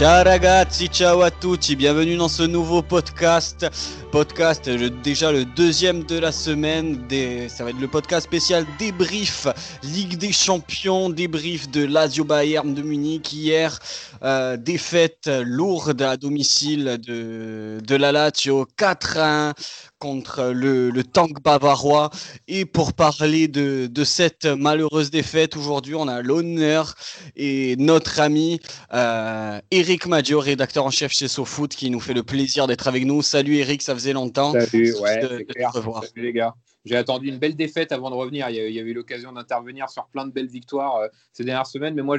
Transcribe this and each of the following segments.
Ciao ragazzi, ciao à tutti, bienvenue dans ce nouveau podcast. Podcast, déjà le deuxième de la semaine. ça va être le podcast spécial débrief Ligue des Champions, débrief de Lazio Bayern de Munich hier. Euh, défaite lourde à domicile de, de la Lazio 4-1 contre le, le, tank bavarois. Et pour parler de, de cette malheureuse défaite, aujourd'hui, on a l'honneur et notre ami euh, Eric Maggio, rédacteur en chef chez SoFoot, qui nous fait le plaisir d'être avec nous. Salut Eric, ça faisait longtemps. Salut, ouais, de, clair. Salut les gars. J'ai attendu une belle défaite avant de revenir. Il y a, eu l'occasion d'intervenir sur plein de belles victoires euh, ces dernières semaines, mais moi,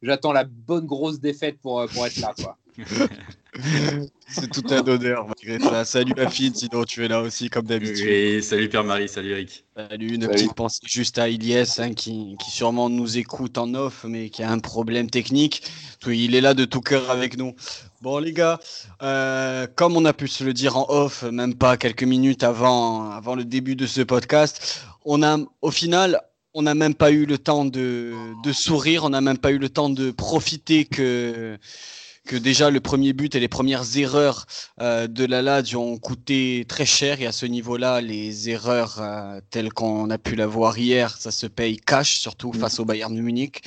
j'attends la bonne grosse défaite pour, euh, pour être là. Quoi. C'est tout un honneur malgré ça. Salut Afid, sinon tu es là aussi comme d'habitude. Et salut Pierre-Marie, salut Eric. Salut, une petite pensée juste à Iliès hein, qui, qui, sûrement nous écoute en off mais qui a un problème technique. Il est là de tout cœur avec nous. Bon les gars, euh, comme on a pu se le dire en off, même pas quelques minutes avant, avant le début de ce podcast, on a au final on n'a même pas eu le temps de, de sourire, on n'a même pas eu le temps de profiter que que déjà le premier but et les premières erreurs euh, de la Lazio ont coûté très cher et à ce niveau-là, les erreurs euh, telles qu'on a pu la voir hier, ça se paye cash, surtout mm. face au Bayern de Munich.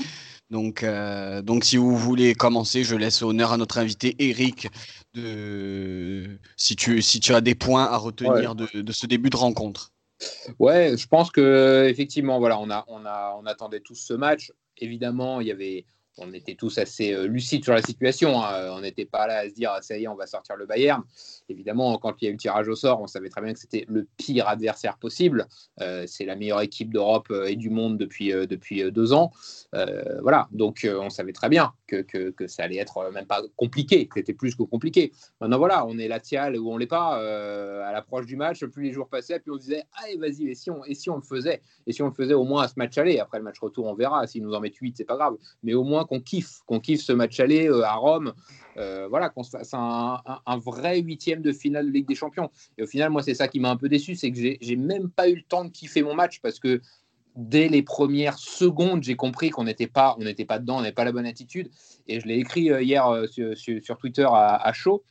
Donc, euh, donc si vous voulez commencer, je laisse honneur à notre invité Eric de si tu si tu as des points à retenir de, de, ce début de rencontre. Ouais, je pense que effectivement, voilà, on a on a on attendait tous ce match. Évidemment, il y avait on était tous assez euh, lucides sur la situation. Hein. On n'était pas là à se dire ça y est, on va sortir le Bayern. Évidemment, quand il y a eu le tirage au sort, on savait très bien que c'était le pire adversaire possible. Euh, c'est la meilleure équipe d'Europe euh, et du monde depuis, depuis deux ans. voilà, donc on savait très bien que, que, ça allait être même pas compliqué, que c'était plus que compliqué. Maintenant, voilà, on est là Tial ou on l'est pas. à l'approche du match, plus les jours passaient, plus on se disait allez, vas-y, et si, on, et si on le faisait? Et si on le faisait au moins à ce match aller Après le match retour, on verra. S'ils nous en mettent 8, c'est pas grave. Mais au moins qu'on kiffe, qu'on kiffe ce match aller euh, à Rome, euh, voilà, qu'on se fasse un, vrai huitième de finale de Ligue des Champions. Et au final, moi, c'est ça qui m'a un peu déçu, c'est que j'ai même pas eu le temps de kiffer mon match parce que dès les premières secondes, j'ai compris qu'on n'était pas, on n'était pas dedans, on n'avait pas la bonne attitude. Et je l'ai écrit euh, hier sur, Twitter à, à chaud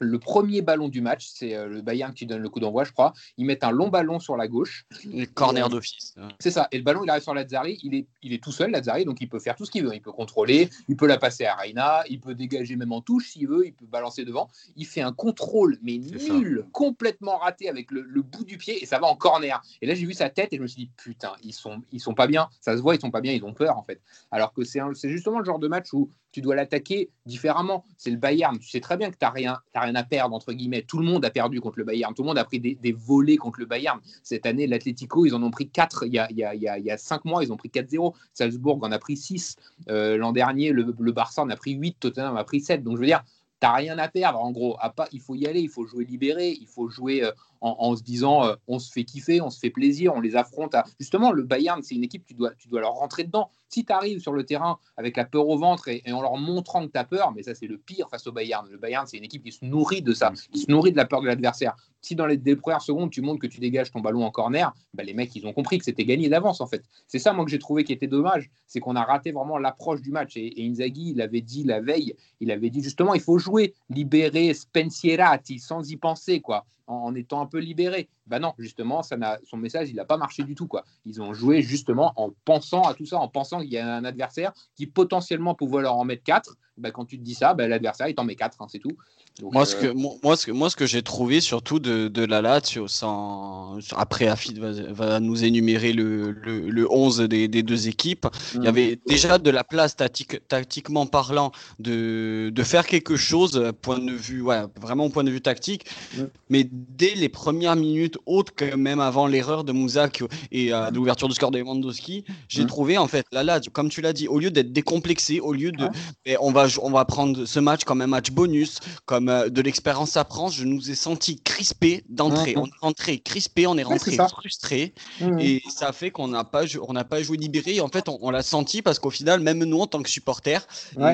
le premier ballon du match, c'est euh, le Bayern qui donne le coup d'envoi, je crois. Ils mettent un long ballon sur la gauche. Le corner d'office. C'est ça. Et le ballon, il arrive sur Lazzari. Il est, il est tout seul, Lazzari, donc il peut faire tout ce qu'il veut. Il peut contrôler, il peut la passer à Reina, il peut dégager même en touche s'il veut, il peut balancer devant. Il fait un contrôle, mais nul, complètement raté avec le, bout du pied et ça va en corner. Et là, j'ai vu sa tête et je me suis dit, putain, ils sont, ils sont pas bien. Ça se voit, ils sont pas bien, ils ont peur en fait. Alors que c'est justement le genre de match où tu dois l'attaquer différemment. C'est le Bayern. Tu sais très bien que tu n'as rien, rien à perdre, entre guillemets. Tout le monde a perdu contre le Bayern. Tout le monde a pris des, volets contre le Bayern. Cette année, l'Atlético, ils en ont pris 4. Il y a, il y a, il y a 5 mois, ils ont pris 4-0. Salzbourg en a pris 6. Euh, l'an dernier, le, Barça en a pris 8. Tottenham en a pris 7. Donc, je veux dire, tu n'as rien à perdre, en gros. Il faut y aller, il faut jouer libéré, il faut jouer euh, en, se disant euh, on se fait kiffer, on se fait plaisir, on les affronte. Justement, le Bayern, c'est une équipe, tu dois, tu dois leur rentrer dedans. Si tu arrives sur le terrain avec la peur au ventre et, en leur montrant que tu as peur, mais ça, c'est le pire face au Bayern. Le Bayern, c'est une équipe qui se nourrit de ça, qui se nourrit de la peur de l'adversaire. Si dans les, premières secondes, tu montres que tu dégages ton ballon en corner, bah, les mecs, ils ont compris que c'était gagné d'avance, en fait. C'est ça, moi, que j'ai trouvé qui était dommage, c'est qu'on a raté vraiment l'approche du match. Et, Inzaghi, il avait dit la veille, il avait dit justement, il faut jouer, libérer Spensierati, sans y penser, quoi en, étant un peu libéré. Ben non, justement, ça son message, il n'a pas marché du tout. Quoi. Ils ont joué justement en pensant à tout ça, en pensant qu'il y a un adversaire qui potentiellement pouvait leur en mettre 4. Ben, quand tu te dis ça, ben, l'adversaire, il t'en met 4, hein, c'est tout moi, ce que, euh, moi, ce que, moi, ce que j'ai trouvé surtout de, de la Lazio, sans, après Afid va, va, nous énumérer le, le, le 11 des, des, deux équipes, il y mm. avait déjà de la place tactique, tactiquement parlant de, de faire quelque chose, point de vue, ouais, vraiment point de vue tactique, mm. mais dès les premières minutes, autres que même avant l'erreur de Mouzak et euh, l'ouverture du score de Lewandowski, j'ai mm. trouvé en fait la Lazio, comme tu l'as dit, au lieu d'être décomplexé, au lieu de, ben, on, va, on va prendre ce match comme un match bonus, comme euh, de l'expérience à prendre, je nous ai senti crispés d'entrée. On est rentré crispé, on est rentré frustré. Et ça fait qu'on n'a pas, on n'a pas joué libéré. en fait, on, l'a senti parce qu'au final, même nous, en tant que supporters,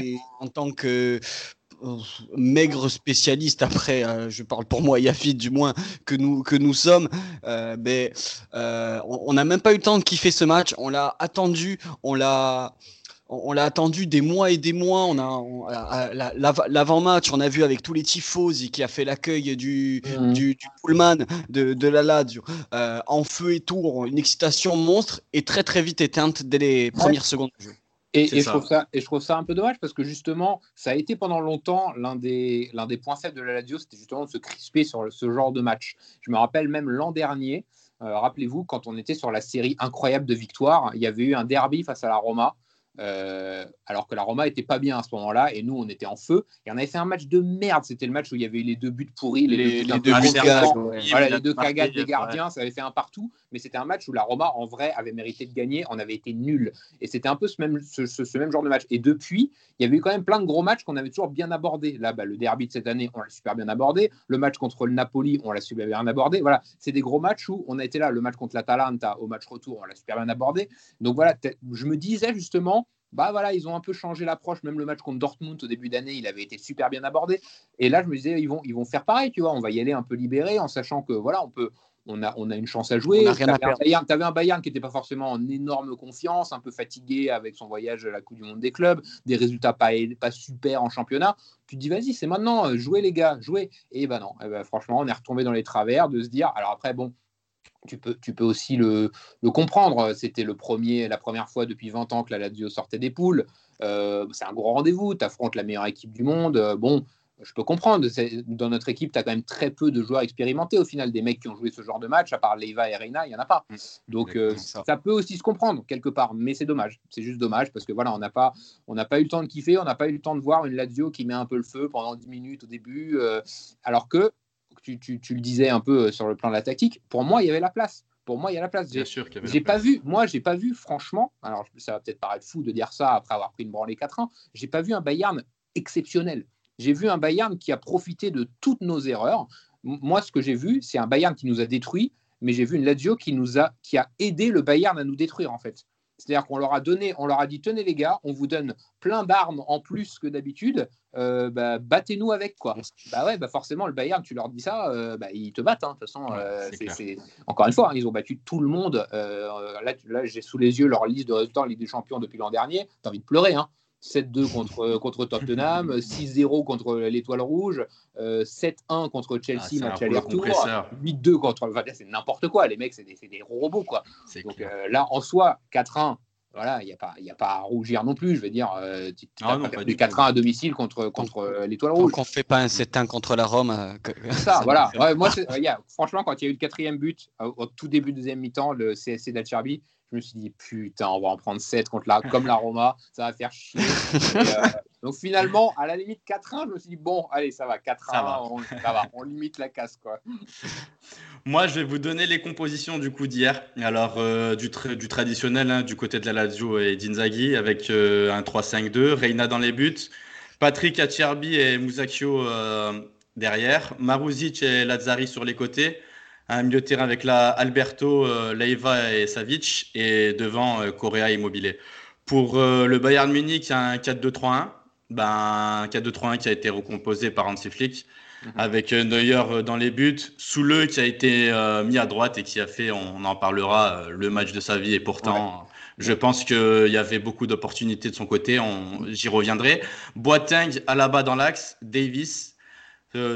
et en tant que maigre spécialiste après euh, je parle pour moi Yafid du moins que nous que nous sommes ben, on n'a même pas eu le temps de kiffer ce match on l'a attendu on l'a on, l'a attendu des mois et des mois. On a, l'avant-match, on a vu avec tous les tifosi qui a fait l'accueil du, mmh. du, pullman de, la Lazio euh, en feu et tout, une excitation monstre et très très vite éteinte dès les premières secondes du jeu. Et, je trouve ça, et je trouve ça un peu dommage parce que justement, ça a été pendant longtemps l'un des, l'un des points faibles de la Lazio, c'était justement de se crisper sur ce genre de match. Je me rappelle même l'an dernier, euh, rappelez-vous, quand on était sur la série incroyable de victoires, il y avait eu un derby face à la Roma euh, alors que la Roma était pas bien à ce moment-là et nous on était en feu. Et on avait fait un match de merde. C'était le match où il y avait eu les deux buts pourris les, deux, les deux cagades des gardiens ça avait fait un partout. Mais c'était un match où la Roma en vrai avait mérité de gagner. On avait été nul et c'était un peu ce même, ce, même genre de match. Et depuis il y avait eu quand même plein de gros matchs qu'on avait toujours bien abordé là bah, le derby de cette année on l'a super bien abordé. Le match contre le Napoli on l'a super bien abordé. Voilà. C'est des gros matchs où on a été là. Le match contre l'Atalanta au match retour on l'a super bien abordé. Donc voilà je me disais justement bah voilà, ils ont un peu changé l'approche. Même le match contre Dortmund au début d'année, il avait été super bien abordé. Et là, je me disais, ils vont, ils vont faire pareil, tu vois. On va y aller un peu libéré en sachant que voilà, on peut, on a, on a une chance à jouer. Tu avais, un Bayern qui n'était pas forcément en énorme confiance, un peu fatigué avec son voyage à la Coupe du Monde des clubs, des résultats pas, pas super en championnat. Tu te dis, vas-y, c'est maintenant, euh, jouez les gars, jouez. Et ben non, eh ben, franchement, on est retombé dans les travers de se dire, alors après, bon, tu peux, tu peux aussi le, comprendre. C'était le premier, la première fois depuis 20 ans que la Lazio sortait des poules. Euh, c'est un gros rendez-vous. Tu affrontes la meilleure équipe du monde. Euh, bon, je peux comprendre. Dans notre équipe, tu as quand même très peu de joueurs expérimentés au final. Des mecs qui ont joué ce genre de match, à part Leiva et Reina, il n'y en a pas. Mmh. Donc euh, ça. peut aussi se comprendre quelque part, mais c'est dommage. C'est juste dommage parce que voilà, on n'a pas, on pas eu le temps de kiffer, on n'a pas eu le temps de voir une Lazio qui met un peu le feu pendant 10 minutes au début, alors que tu, le disais un peu euh, sur le plan de la tactique, pour moi, il y avait la place. Pour moi, il y a la place. Bien sûr qu'il y avait J'ai pas vu, moi, j'ai pas vu, franchement, alors ça va peut-être paraître fou de dire ça après avoir pris une branlée 4 ans, j'ai pas vu un Bayern exceptionnel. J'ai vu un Bayern qui a profité de toutes nos erreurs. Moi, ce que j'ai vu, c'est un Bayern qui nous a détruits, mais j'ai vu une Lazio qui nous a, qui a aidé le Bayern à nous détruire en fait. C'est-à-dire qu'on leur a donné, on leur a dit tenez les gars, on vous donne plein d'armes en plus que d'habitude, euh, bah, battez-nous avec quoi. Bah ouais, bah forcément le Bayern, tu leur dis ça, euh, bah, ils te battent. Hein, de toute façon, euh, encore une fois, hein, ils ont battu tout le monde. là, là j'ai sous les yeux leur liste de résultats en Ligue des Champions depuis l'an dernier. T'as envie de pleurer. Hein. 7-2 contre, contre Tottenham, 6-0 contre l'Étoile Rouge, 7-1 contre Chelsea, ah, match aller-retour, 8-2 contre. c'est n'importe quoi, les mecs, c'est des, des, robots. Quoi. Donc là, en soi, 4-1, voilà, il n'y a, pas, a pas à rougir non plus. Je veux dire, euh, tu as perdu 4-1 à domicile contre, contre euh, l'Étoile Rouge. Donc on ne fait pas un 7-1 contre la Rome. Euh, ça, voilà. moi, franchement, quand il y a eu le quatrième but, au, tout début de deuxième mi-temps, le CSC d'Alcherbi, je me suis dit, putain, on va en prendre 7 contre la, comme la Roma, ça va faire chier. donc finalement, à la limite 4-1, je me suis dit, bon, allez, ça va, 4-1, on, ça va, on limite la casse. Quoi. Moi, je vais vous donner les compositions du coup d'hier. Alors, euh, du, du, traditionnel, hein, du côté de la Lazio et d'Inzaghi, avec euh, un 3-5-2, Reina dans les buts, Patrick Acierbi et Musacchio euh, derrière, Maruzic et Lazzari sur les côtés, un milieu de terrain avec la Alberto, Leiva et Savic, et devant Correa Immobilier. Pour le Bayern Munich, il y a un 4-2-3-1. Ben, un 4-2-3-1 qui a été recomposé par Hansi Flick. Mhm. avec euh, Neuer euh, dans les buts, Soule qui a été euh, mis à droite et qui a fait, on en parlera, le match de sa vie. Et pourtant, je pense qu'il y avait beaucoup d'opportunités de son côté. J'y reviendrai. Boateng, Alaba dans l'axe, Davis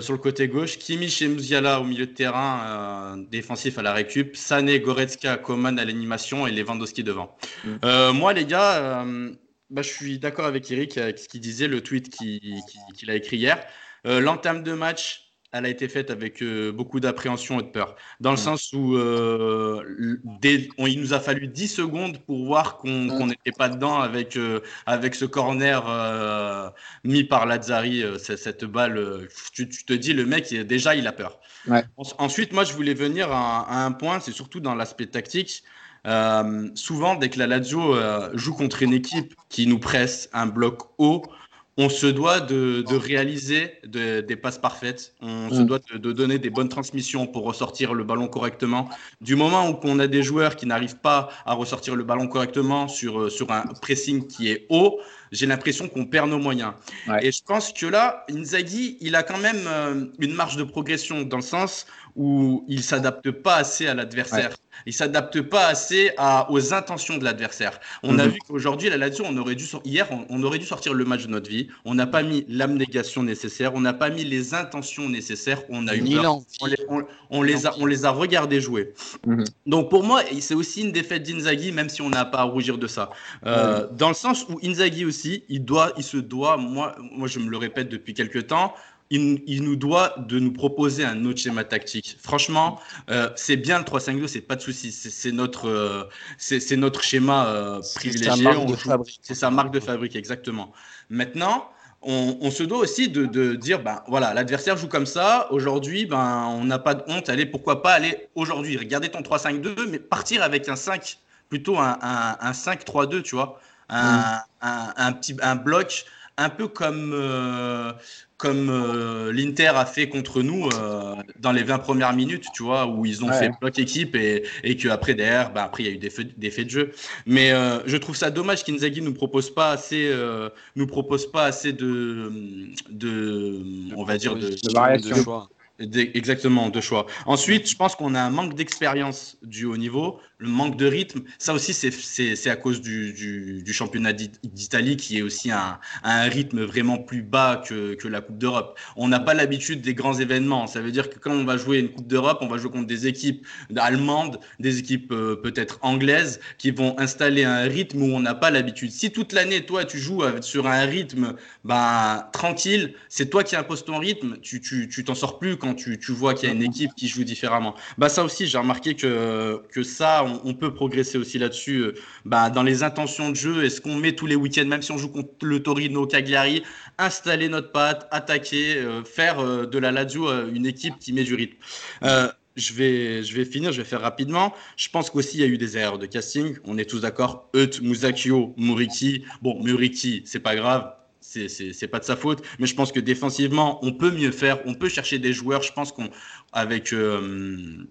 sur le côté gauche, Kimmich et Musiala au milieu de terrain défensif à la récup, Sané, Goretzka, Coman à l'animation et Lewandowski devant. Mhm. moi, les gars, bah, je suis d'accord avec Eric avec ce qu'il disait, le tweet qu'il a écrit hier. Euh, l'entame de match, elle a été faite avec euh, beaucoup d'appréhension et de peur. Dans le sens où euh, il nous a fallu 10 secondes pour voir qu'on n'était pas dedans avec, avec ce corner mis par Lazzari, cette, balle. Tu, te dis, le mec, déjà, il a peur. Ensuite, moi, je voulais venir à, un point, c'est surtout dans l'aspect tactique. souvent, dès que la Lazio joue contre une équipe qui nous presse un bloc haut, on se doit de, réaliser des passes parfaites, on se mm. doit de, donner des bonnes transmissions pour ressortir le ballon correctement. Du moment où on a des joueurs qui n'arrivent pas à ressortir le ballon correctement sur, sur un pressing qui est haut, j'ai l'impression qu'on perd nos moyens. Et je pense que là, Inzaghi, il a quand même euh, une marge de progression dans le sens où il s'adapte pas assez à l'adversaire. Il s'adapte pas assez à, aux intentions de l'adversaire. On a mhm. vu qu'aujourd'hui, la Lazio, on aurait dû hier, on, aurait dû sortir le match de notre vie. On n'a pas mis l'abnégation nécessaire, on n'a pas mis les intentions nécessaires. On a eu On, les, a, on les a regardés jouer. Mhm. Donc pour moi, c'est aussi une défaite d'Inzaghi, même si on n'a pas à rougir de ça. Euh, dans le sens où Inzaghi aussi, il doit, il se doit. Moi, moi, je me le répète depuis quelques temps il, nous doit de nous proposer un autre schéma tactique. Franchement, euh, c'est bien le 3-5-2, c'est pas de souci. C'est notre, euh, c'est notre schéma euh, privilégié. C'est sa marque de fabrique, exactement. Maintenant, on, se doit aussi de, dire, ben voilà, l'adversaire joue comme ça. Aujourd'hui, ben on n'a pas de honte. Allez, pourquoi pas aller aujourd'hui, regarder ton 3-5-2, mais partir avec un 5, plutôt un, un, 5-3-2, tu vois, un, mm. un, petit un bloc un peu comme, euh, comme euh, l'Inter a fait contre nous euh, dans les 20 premières minutes, tu vois, où ils ont fait bloc équipe et, et qu'après, derrière, bah, après, il y a eu des faits, des faits de jeu. Mais je trouve ça dommage qu'Inzaghi nous propose pas assez, nous propose pas assez de, de, on va dire, de, de variation. Exactement, de choix. Ensuite, je pense qu'on a un manque d'expérience du haut niveau, le manque de rythme. Ça aussi, c'est à cause du, du, championnat d'Italie qui est aussi un, un, rythme vraiment plus bas que, que la Coupe d'Europe. On n'a pas l'habitude des grands événements. Ça veut dire que quand on va jouer une Coupe d'Europe, on va jouer contre des équipes allemandes, des équipes euh, peut-être anglaises qui vont installer un rythme où on n'a pas l'habitude. Si toute l'année, toi, tu joues sur un rythme ben, tranquille, c'est toi qui imposes ton rythme, tu t'en tu, t'en sors plus quand tu, vois qu'il y a une équipe qui joue différemment. Bah, ça aussi, j'ai remarqué que, que ça, on, peut progresser aussi là-dessus. Euh, bah, dans les intentions de jeu, est-ce qu'on met tous les week-ends, même si on joue contre le Torino, Cagliari, installer notre patte, attaquer, euh, faire euh, de la Lazio une équipe qui met du rythme je vais, je vais finir, je vais faire rapidement. Je pense qu'aussi, il y a eu des erreurs de casting. On est tous d'accord. Eut, Musakio, Muriki. Bon, Muriki, c'est pas grave c'est pas de sa faute. Mais je pense que défensivement, on peut mieux faire. On peut chercher des joueurs. Je pense qu'on avec euh,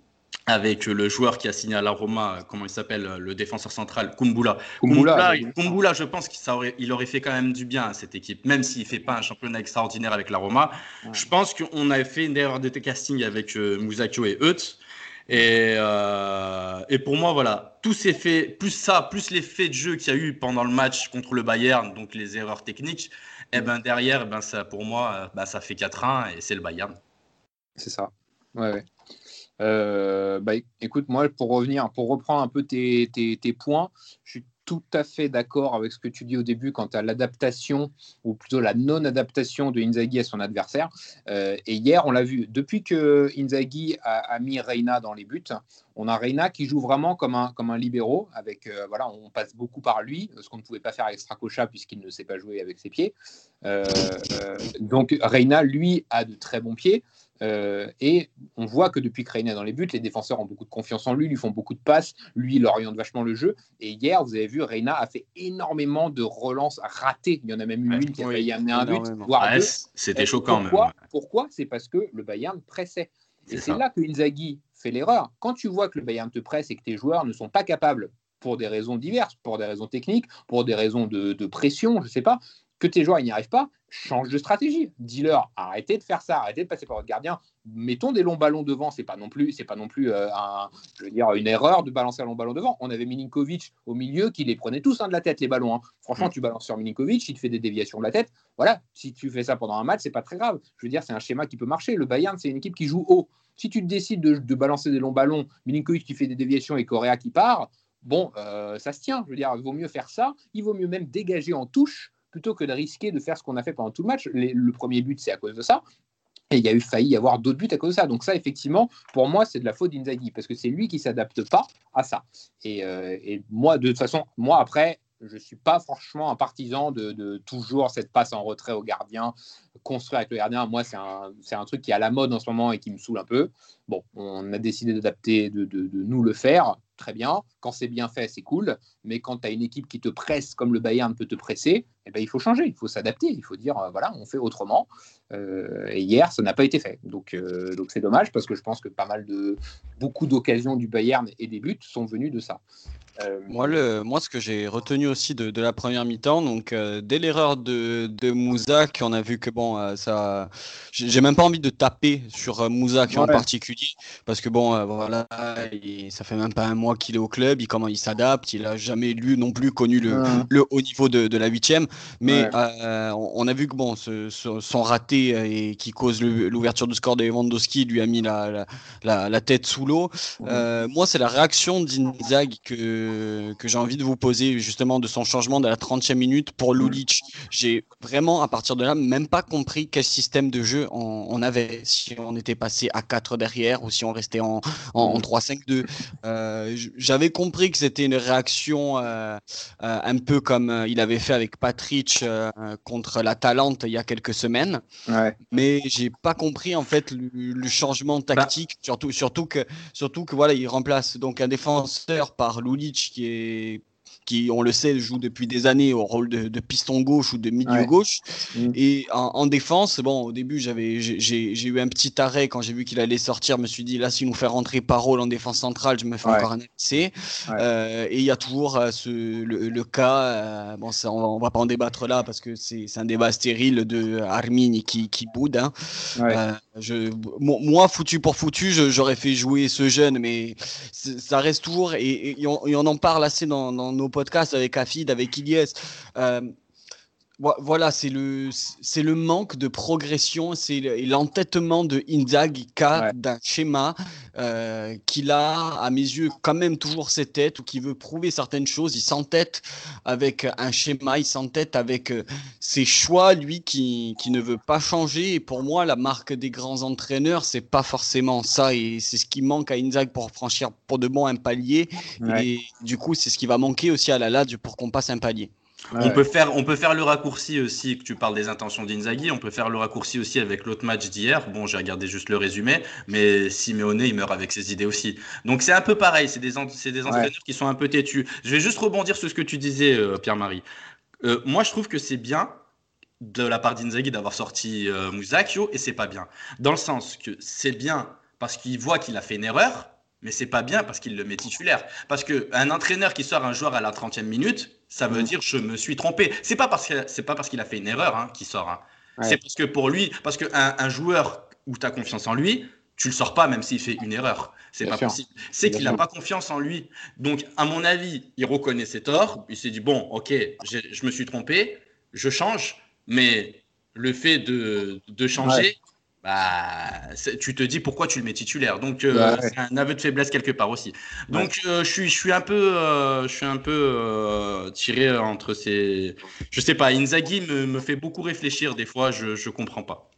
avec le joueur qui a signé à la Roma, comment il s'appelle, le défenseur central, Kumbula. Kumbula, Kumbula, je pense qu'il aurait, il aurait fait quand même du bien à cette équipe, même s'il fait pas un championnat extraordinaire avec la Roma. Je pense qu'on a fait une erreur de casting avec euh, Musakio et Eut. Et, euh, et, pour moi, voilà, tous ces faits, plus ça, plus les faits de jeu qu'il y a eu pendant le match contre le Bayern, donc les erreurs techniques, et eh ben derrière, ben ça, pour moi, ben ça fait 4-1 et c'est le Bayern. C'est ça. Ouais, ouais. Euh, bah, écoute, moi, pour revenir, pour reprendre un peu tes, tes, tes points, je suis tout à fait d'accord avec ce que tu dis au début quant à l'adaptation, ou plutôt la non-adaptation de Inzaghi à son adversaire. Euh, et hier, on l'a vu, depuis que Inzaghi a, mis Reina dans les buts, on a Reina qui joue vraiment comme un, comme un libéraux, avec, euh, voilà, on passe beaucoup par lui, ce qu'on ne pouvait pas faire avec Stracocha puisqu'il ne sait pas jouer avec ses pieds. Euh, donc Reina, lui, a de très bons pieds. Euh, et on voit que depuis que est dans les buts, les défenseurs ont beaucoup de confiance en lui, lui font beaucoup de passes, lui il oriente vachement le jeu. Et hier, vous avez vu, Reina a fait énormément de relances ratées. Il y en a même eu une qui a failli amener un but, voire deux. C'était choquant. Pourquoi, même. pourquoi? C'est parce que le Bayern pressait. Et c'est là que Inzaghi fait l'erreur. Quand tu vois que le Bayern te presse et que tes joueurs ne sont pas capables pour des raisons diverses, pour des raisons techniques, pour des raisons de, de pression, je ne sais pas, que tes joueurs n'y arrivent pas, change de stratégie. Dis-leur, arrêtez de faire ça, arrêtez de passer par votre gardien. Mettons des longs ballons devant. C'est pas non plus, c'est pas non plus euh, un, je veux dire, une erreur de balancer un long ballon devant. On avait Milinkovic au milieu qui les prenait tous hein, de la tête les ballons. Hein. Franchement, mm. tu balances sur Milinkovic, il te fait des déviations de la tête. Voilà, si tu fais ça pendant un match, c'est pas très grave. Je veux dire, c'est un schéma qui peut marcher. Le Bayern, c'est une équipe qui joue haut. Si tu décides de, balancer des longs ballons, Milinkovic qui fait des déviations et Correa qui part, bon, euh, ça se tient. Je veux dire, il vaut mieux faire ça. Il vaut mieux même dégager en touche plutôt que de risquer de faire ce qu'on a fait pendant tout le match. le premier but, c'est à cause de ça. Et il y a eu failli y avoir d'autres buts à cause de ça. Donc ça, effectivement, pour moi, c'est de la faute d'Inzaghi, parce que c'est lui qui s'adapte pas à ça. Et, euh, et, moi, de toute façon, moi, après, je ne suis pas franchement un partisan de, toujours cette passe en retrait au gardien, construire avec le gardien. Moi, c'est un, un, truc qui est à la mode en ce moment et qui me saoule un peu. Bon, on a décidé d'adapter, de, de, nous le faire, très bien. Quand c'est bien fait, c'est cool. Mais quand tu as une équipe qui te presse comme le Bayern peut te presser, eh ben, il faut changer, il faut s'adapter, il faut dire voilà, on fait autrement. et hier, ça n'a pas été fait. Donc, donc c'est dommage parce que je pense que pas mal de beaucoup d'occasions du Bayern et des buts sont venus de ça. Euh, moi, le, moi, ce que j'ai retenu aussi de, de la première mi-temps, donc euh, dès l'erreur de, de Mouzak, on a vu que bon, euh, ça, j'ai même pas envie de taper sur Mouzak en particulier, parce que bon, voilà, ça fait même pas un mois qu'il est au club, il comment il s'adapte, il a jamais lu non plus connu le, le haut niveau de, de la huitième, mais on, a vu que bon, ce, son raté et qui cause l'ouverture du score de Lewandowski lui a mis la, la, la, tête sous l'eau. moi, c'est la réaction d'Inzag que que, j'ai envie de vous poser justement de son changement de la 30e minute pour Lulic. J'ai vraiment, à partir de là, même pas compris quel système de jeu on, avait. Si on était passé à 4 derrière ou si on restait en, en, 3-5-2. Euh, j'avais compris que c'était une réaction euh, euh, un peu comme il avait fait avec Patrick contre la Talente il y a quelques semaines. Mais j'ai pas compris en fait le, changement bah. tactique, surtout, surtout, que, surtout que voilà, il remplace donc un défenseur par Lulic qui est qui, on le sait, joue depuis des années au rôle de, piston gauche ou de milieu gauche. Mm. Et en, défense, bon, au début, j'avais, j'ai, eu un petit arrêt quand j'ai vu qu'il allait sortir. Je me suis dit, là, s'il nous fait rentrer Parole en défense centrale, je me fais encore un essai. Euh, et il y a toujours euh, ce, le, cas, euh, bon, ça, on, va pas en débattre là parce que c'est, un débat stérile de Armin qui, qui boude. Hein. je, moi, foutu pour foutu, j'aurais fait jouer ce jeune, mais ça reste toujours, et, on, en parle assez dans, dans nos podcast avec Afid, avec Ilyes. Euh, voilà, c'est le, c'est le manque de progression, c'est l'entêtement de Inzaghi d'un schéma euh, qu'il a, à mes yeux, quand même toujours ses têtes ou qui veut prouver certaines choses. Il s'entête avec un schéma, il s'entête avec euh, ses choix, lui, qui, qui, ne veut pas changer. Et pour moi, la marque des grands entraîneurs, c'est pas forcément ça. Et c'est ce qui manque à Inzaghi pour franchir pour de bon un palier. Et du coup, c'est ce qui va manquer aussi à la Lazio pour qu'on passe un palier. On, peut faire, on peut faire le raccourci aussi, que tu parles des intentions d'Inzaghi, on peut faire le raccourci aussi avec l'autre match d'hier. Bon, j'ai regardé juste le résumé, mais Simeone, il meurt avec ses idées aussi. Donc c'est un peu pareil, c'est des, des entraîneurs qui sont un peu têtus. Je vais juste rebondir sur ce que tu disais, euh, Pierre-Marie. Euh, moi, je trouve que c'est bien de la part d'Inzaghi d'avoir sorti euh, et c'est pas bien. Dans le sens que c'est bien parce qu'il voit qu'il a fait une erreur, mais c'est pas bien parce qu'il le met titulaire. Parce qu'un entraîneur qui sort un joueur à la 30e minute, ça veut mm. dire je me suis trompé. C'est pas parce que c'est pas parce qu'il a fait une erreur hein, qu'il sort. Hein. C'est parce que pour lui, parce qu'un un joueur où tu as confiance en lui, tu le sors pas même s'il fait une erreur. C'est pas possible. C'est qu'il n'a pas confiance en lui. Donc, à mon avis, il reconnaît ses torts. Il s'est dit bon, ok, je me suis trompé, je change, mais le fait de, de changer, bah, tu te dis pourquoi tu le mets titulaire. Donc, euh, c'est un aveu de faiblesse quelque part aussi. Donc, euh, je, suis, je suis un peu, euh, je suis un peu tiré entre ces. Je sais pas, Inzaghi me, me, fait beaucoup réfléchir des fois, je ne comprends pas.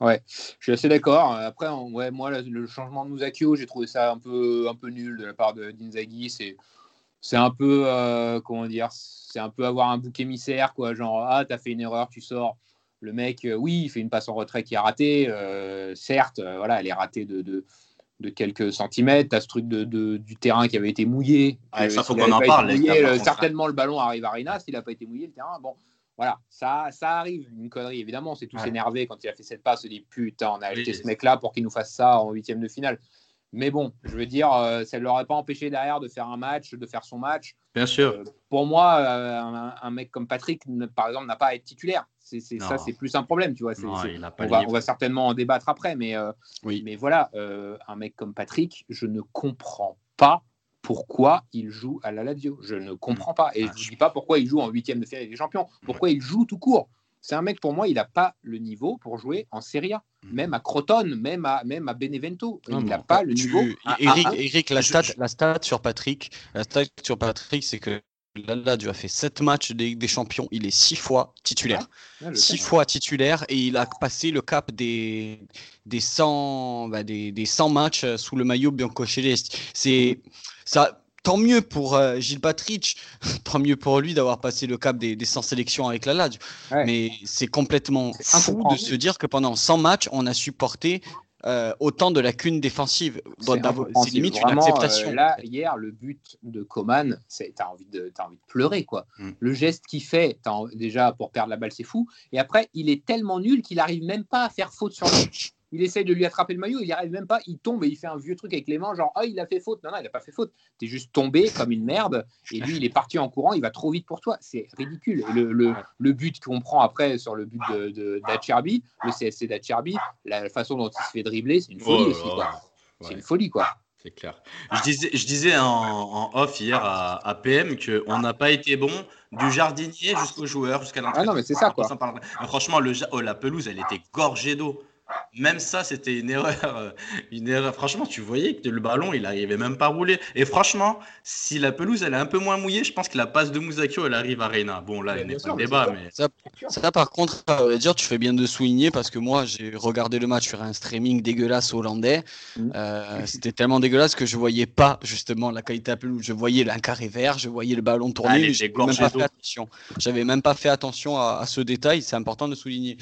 Ouais, je suis assez d'accord. Après, ouais, moi, le changement de Musakio, j'ai trouvé ça un peu, un peu nul de la part d'Inzaghi. C'est, c'est un peu, comment dire, c'est un peu avoir un bouc émissaire, quoi. Genre, ah, t'as fait une erreur, tu sors le mec, euh, oui, il fait une passe en retrait qui est ratée. Euh, certes, euh, voilà, elle est ratée de, de, quelques centimètres. Tu as ce truc de, du terrain qui avait été mouillé. ça, faut qu'on en parle. certainement, le ballon arrive à Reina. S'il n'a pas été mouillé, le terrain, bon, voilà, ça, ça arrive. Une connerie, évidemment. C'est tous énervé quand il a fait cette passe. On se dit, putain, on a acheté ce mec-là pour qu'il nous fasse ça en huitième de finale. Mais bon, je veux dire, ça ne l'aurait pas empêché derrière de faire un match, de faire son match. Bien sûr. pour moi, un, mec comme Patrick, par exemple, n'a pas à être titulaire. C'est, ça, c'est plus un problème, tu vois. on, va, certainement en débattre après, mais, euh, oui. mais voilà, euh, un mec comme Patrick, je ne comprends pas pourquoi il joue à la Lazio. Je ne comprends pas. Et je ne dis pas pourquoi il joue en huitième de finale des champions. Pourquoi il joue tout court C'est un mec, pour moi, il n'a pas le niveau pour jouer en Serie A. Mm. Même à Crotone, même à, même à Benevento. il n'a pas le niveau. Eric, la, stat, la stat sur Patrick, la stat sur Patrick, c'est que Là, tu as fait 7 matchs des, champions. Il est 6 fois titulaire. 6 fois titulaire et il a passé le cap des, des, 100, bah, des, des 100 matchs sous le maillot Biancoceleste. C'est ça. Tant mieux pour euh, Gilles Patrick, tant mieux pour lui d'avoir passé le cap des, des 100 sélections avec la Lazio. Mais c'est complètement fou de se dire que pendant 100 matchs, on a supporté euh, autant de lacunes défensives. C'est limite une acceptation. là, hier, le but de Coman, tu as, envie de, as envie de pleurer. quoi. Mm. Le geste qu'il fait, déjà pour perdre la balle, c'est fou. Et après, il est tellement nul qu'il n'arrive même pas à faire faute sur lui il essaye de lui attraper le maillot, il n'y arrive même pas, il tombe et il fait un vieux truc avec les mains, genre ah il a fait faute. Non, non, il n'a pas fait faute. Tu es juste tombé comme une merde et lui il est parti en courant, il va trop vite pour toi. C'est ridicule. le, le, le, but qu'on prend après sur le but de, d'Achirbi, le CSC d'Achirbi, la façon dont il se fait dribbler, c'est une folie oh aussi. Quoi. C'est une folie quoi. C'est clair. Je disais, je disais en, off hier à, à PM qu'on n'a pas été bon du jardinier jusqu'au joueur, jusqu'à l'entrée. Ah non, mais c'est ça quoi. Franchement, le, oh, la pelouse, elle était gorgée d'eau. Même ça, c'était une erreur. Euh, une erreur. Franchement, tu voyais que le ballon, il n'arrivait même pas à rouler. Et franchement, si la pelouse, elle est un peu moins mouillée, je pense que la passe de Mousakio, elle arrive à Reina. Bon, là, il n'est pas débat. Mais... Ça, par contre, dire, tu fais bien de souligner parce que moi, j'ai regardé le match sur un streaming dégueulasse hollandais. Mm. Euh, c'était tellement dégueulasse que je voyais pas justement la qualité de la pelouse. Je voyais un carré vert, je voyais le ballon tourner, mais j'avais même pas fait attention. J'avais même pas fait attention à, ce détail. C'est important de souligner.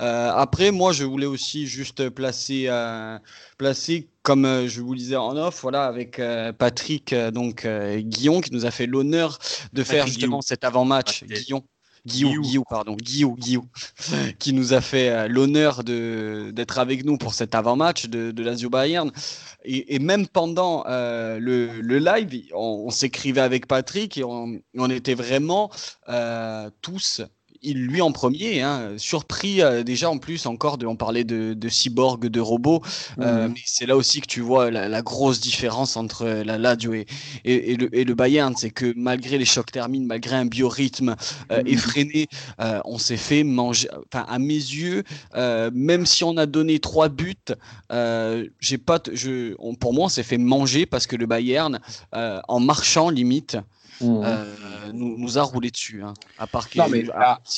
Euh, après, moi, je voulais aussi juste placé, euh, placé comme euh, je vous le disais en off, voilà, avec euh, Patrick donc Guillon qui nous a fait l'honneur de faire justement cet avant-match. Guillon. Guillaume, pardon, Guillaume, Guillaume, qui nous a fait l'honneur d'être avec nous pour cet avant-match de, de Lazio Bayern. Et, même pendant le, le, live, on, s'écrivait avec Patrick et on, on était vraiment tous il lui en premier, hein, surpris euh, déjà en plus encore de, on parlait de, de cyborg, de robots, euh, mmh. mais c'est là aussi que tu vois la, grosse différence entre la Lazio et, et, le, et le, Bayern, c'est que malgré les chocs thermiques, malgré un biorhythme euh, mmh. effréné, on s'est fait manger, enfin à mes yeux, même si on a donné trois buts, j'ai pas, je, pour moi on s'est fait manger parce que le Bayern, en marchant limite, Mmh. Euh, nous, a roulé dessus. Hein, à part non, mais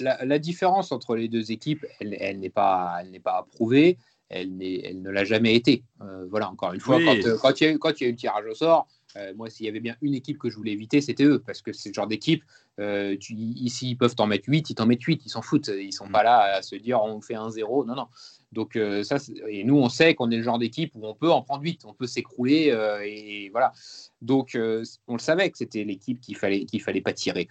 la, différence entre les deux équipes, elle, elle n'est pas, elle pas approuvée. Elle, elle, ne l'a jamais été. Euh, voilà, encore une fois, euh, quand, il y a, quand il y a eu le tirage au sort, moi, s'il y avait bien une équipe que je voulais éviter, c'était eux, parce que c'est le genre d'équipe, ici, ils peuvent t'en mettre 8, ils t'en mettent 8, ils s'en foutent. Ils sont mmh. pas là à se dire on fait un 0. Non, non. Donc, ça, et nous, on sait qu'on est le genre d'équipe où on peut en prendre 8, on peut s'écrouler, et voilà. Donc, euh, on le savait que c'était l'équipe qu'il fallait, qu'il fallait pas tirer.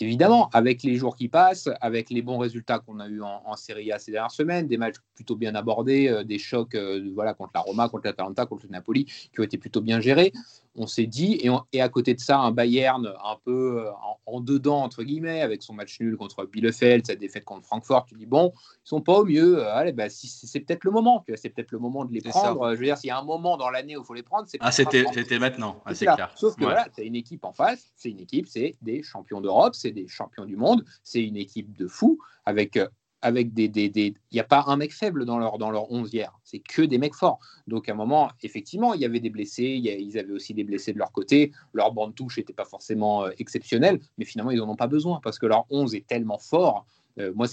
Évidemment, avec les jours qui passent, avec les bons résultats qu'on a eu en, Serie A ces dernières semaines, des matchs plutôt bien abordés, euh, des chocs euh, voilà, contre la Roma, contre l'Atalanta, contre le Napoli, qui ont été plutôt bien gérés, on s'est dit, et, à côté de ça, un Bayern un peu euh, en, dedans, entre guillemets, avec son match nul contre Bielefeld, sa défaite contre Francfort, tu dis, bon, ils sont pas au mieux, euh, allez, bah, c'est peut-être le moment, c'est peut-être le moment de les prendre. Je veux dire, s'il y a un moment dans l'année où il faut les prendre, c'est Ah, c'était maintenant, ah, c'est clair. Sauf que voilà, tu as une équipe en face, c'est une équipe, c'est des champions d'Europe, c'est des champions du monde, c'est une équipe de fous, avec euh, avec des. Il n'y a pas un mec faible dans leur, dans leur 11 hier. C'est que des mecs forts. Donc, à un moment, effectivement, il y avait des blessés. ils avaient aussi des blessés de leur côté. Leur bande touche n'était pas forcément euh, exceptionnelle. Mais finalement, ils n'en ont pas besoin parce que leur 11 est tellement fort. Euh, moi,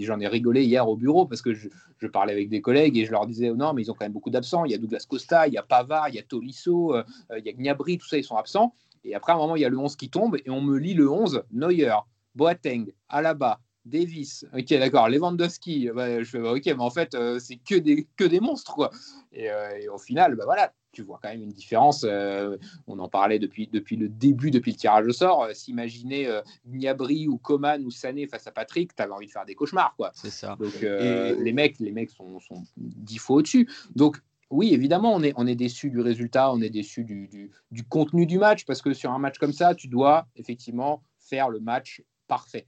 j'en ai rigolé hier au bureau parce que je, je, parlais avec des collègues et je leur disais non, mais ils ont quand même beaucoup d'absents. Il y a Douglas Costa, il y a Pavard, il y a Tolisso, euh, il y a Gnabry, tout ça, ils sont absents. Et après, à un moment, il y a le 11 qui tombe et on me lit le 11 Neuer, Boateng, Alaba, Davis, ok, d'accord, Lewandowski, bah, je fais, bah, ok, mais en fait, euh, c'est que des, que des monstres, quoi. Et, euh, au final, bah, voilà, tu vois quand même une différence. Euh, on en parlait depuis, depuis le début, depuis le tirage au sort. S'imaginer Niabri ou Coman ou Sané face à Patrick, tu avais envie de faire des cauchemars, quoi. C'est ça. Donc, les mecs, les mecs sont, sont dix fois au-dessus. Donc, oui, évidemment, on est, on est déçu du résultat, on est déçu du, du, du contenu du match, parce que sur un match comme ça, tu dois effectivement faire le match parfait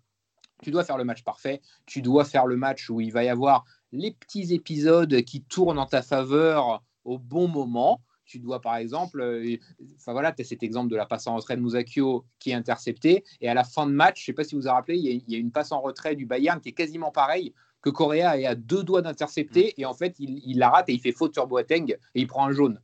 tu dois faire le match parfait, tu dois faire le match où il va y avoir les petits épisodes qui tournent en ta faveur au bon moment. Tu dois, par exemple, euh, enfin voilà, tu as cet exemple de la passe en retrait de Musakio qui est interceptée. Et à la fin de match, je ne sais pas si vous vous rappelez, il y, a, une passe en retrait du Bayern qui est quasiment pareille, que Correa est à deux doigts d'intercepter. Mm. Et en fait, il, il, la rate et il fait faute sur Boateng et il prend un jaune.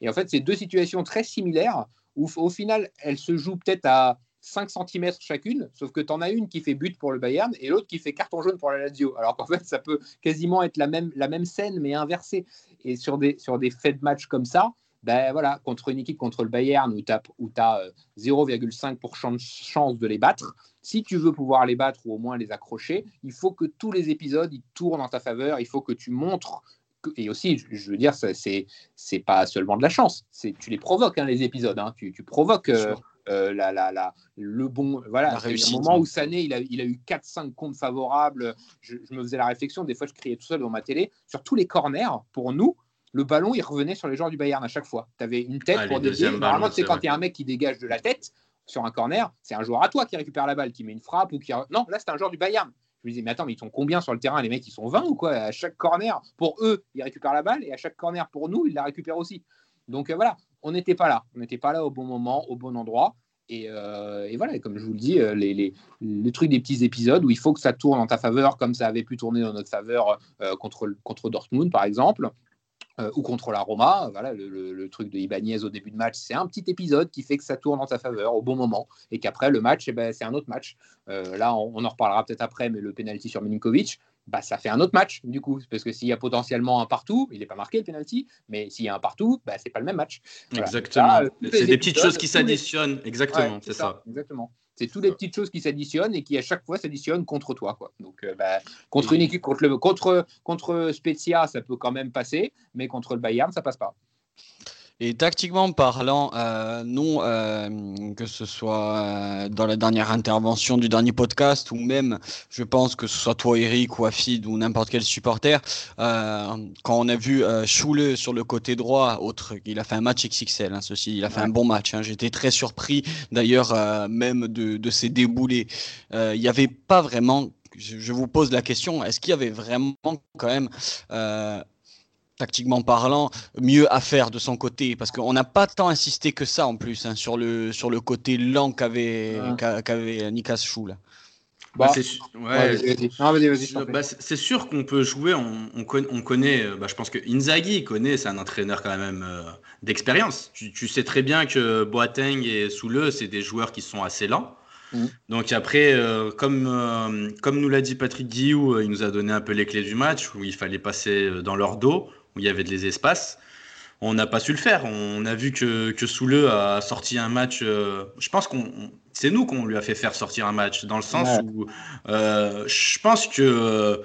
Et en fait, c'est deux situations très similaires où, au final, elles se jouent peut-être à 5 cm chacune, sauf que tu en as une qui fait but pour le Bayern et l'autre qui fait carton jaune pour la Lazio. Alors qu'en fait, ça peut quasiment être la même, la même scène, mais inversée. Et sur des, sur des faits de match comme ça, ben voilà, contre une équipe contre le Bayern où tu as, où as 0,5% de chance de les battre, si tu veux pouvoir les battre ou au moins les accrocher, il faut que tous les épisodes ils tournent en ta faveur, il faut que tu montres et aussi, je veux dire, c'est c'est pas seulement de la chance. Tu les provoques hein, les épisodes. Hein. Tu, tu, provoques euh, euh, la, la, la, le bon. Voilà. Il y a un moment où Sané, il a, il a eu 4-5 comptes favorables. Je, me faisais la réflexion. Des fois, je criais tout seul dans ma télé sur tous les corners. Pour nous, le ballon, il revenait sur les joueurs du Bayern à chaque fois. Tu avais une tête pour dégager. Normalement, c'est quand il y a un mec qui dégage de la tête sur un corner, c'est un joueur à toi qui récupère la balle, qui met une frappe ou qui. Non, là, c'est un joueur du Bayern. Je me disais, mais attends, mais ils sont combien sur le terrain Les mecs, ils sont 20 ou quoi? À chaque corner, pour eux, ils récupèrent la balle et à chaque corner, pour nous, ils la récupèrent aussi. Donc euh, voilà, on n'était pas là. On n'était pas là au bon moment, au bon endroit. Et, euh, voilà, comme je vous le dis, euh, les, les, trucs des petits épisodes où il faut que ça tourne en ta faveur, comme ça avait pu tourner dans notre faveur contre, contre Dortmund, par exemple. Euh, ou contre la Roma. Voilà, le, truc de Ibanez au début de match, c'est un petit épisode qui fait que ça tourne en ta faveur au bon moment et qu'après le match, eh ben, c'est un autre match. Euh, là, on, en reparlera peut-être après, mais le penalty sur Milinkovic, bah, ça fait un autre match du coup, parce que s'il y a potentiellement un partout, il n'est pas marqué le penalty, mais s'il y a un partout, bah, c'est pas le même match. Exactement. c'est des petites choses qui s'additionnent. Exactement, c'est ça. Exactement. C'est toutes les petites choses qui s'additionnent et qui à chaque fois s'additionnent contre toi. Quoi. Donc, euh, bah, contre une équipe, contre, le, contre, contre Spezia, ça peut quand même passer, mais contre le Bayern, ça passe pas. Et tactiquement parlant, euh, non, euh, que ce soit euh, dans la dernière intervention du dernier podcast ou même, je pense que ce soit toi Eric ou Afid ou n'importe quel supporter, quand on a vu Choule sur le côté droit, autre, il a fait un match XXL, hein, ceci, il a fait un bon match. Hein, J'étais très surpris d'ailleurs même de, de ses déboulés. Il n'y avait pas vraiment je, je, vous pose la question, est-ce qu'il y avait vraiment quand même euh, tactiquement parlant, mieux à faire de son côté Parce qu'on n'a pas tant insisté que ça en plus hein, sur, le, sur le côté lent qu'avait qu'avait Nikas Chou. c'est sûr qu'on peut jouer, on, on, connaît, euh, bah, je pense que Inzaghi connaît, c'est un entraîneur quand même euh, d'expérience. Tu, sais très bien que Boateng et Soule, c'est des joueurs qui sont assez lents. Mm. Donc après, euh, comme, comme nous l'a dit Patrick Guillou, il nous a donné un peu les clés du match, où il fallait passer dans leur dos où il y avait des espaces. On n'a pas su le faire. On a vu que, que Soule a sorti un match. Euh, je pense qu'on c'est nous qu'on lui a fait faire sortir un match, dans le sens où euh, je pense que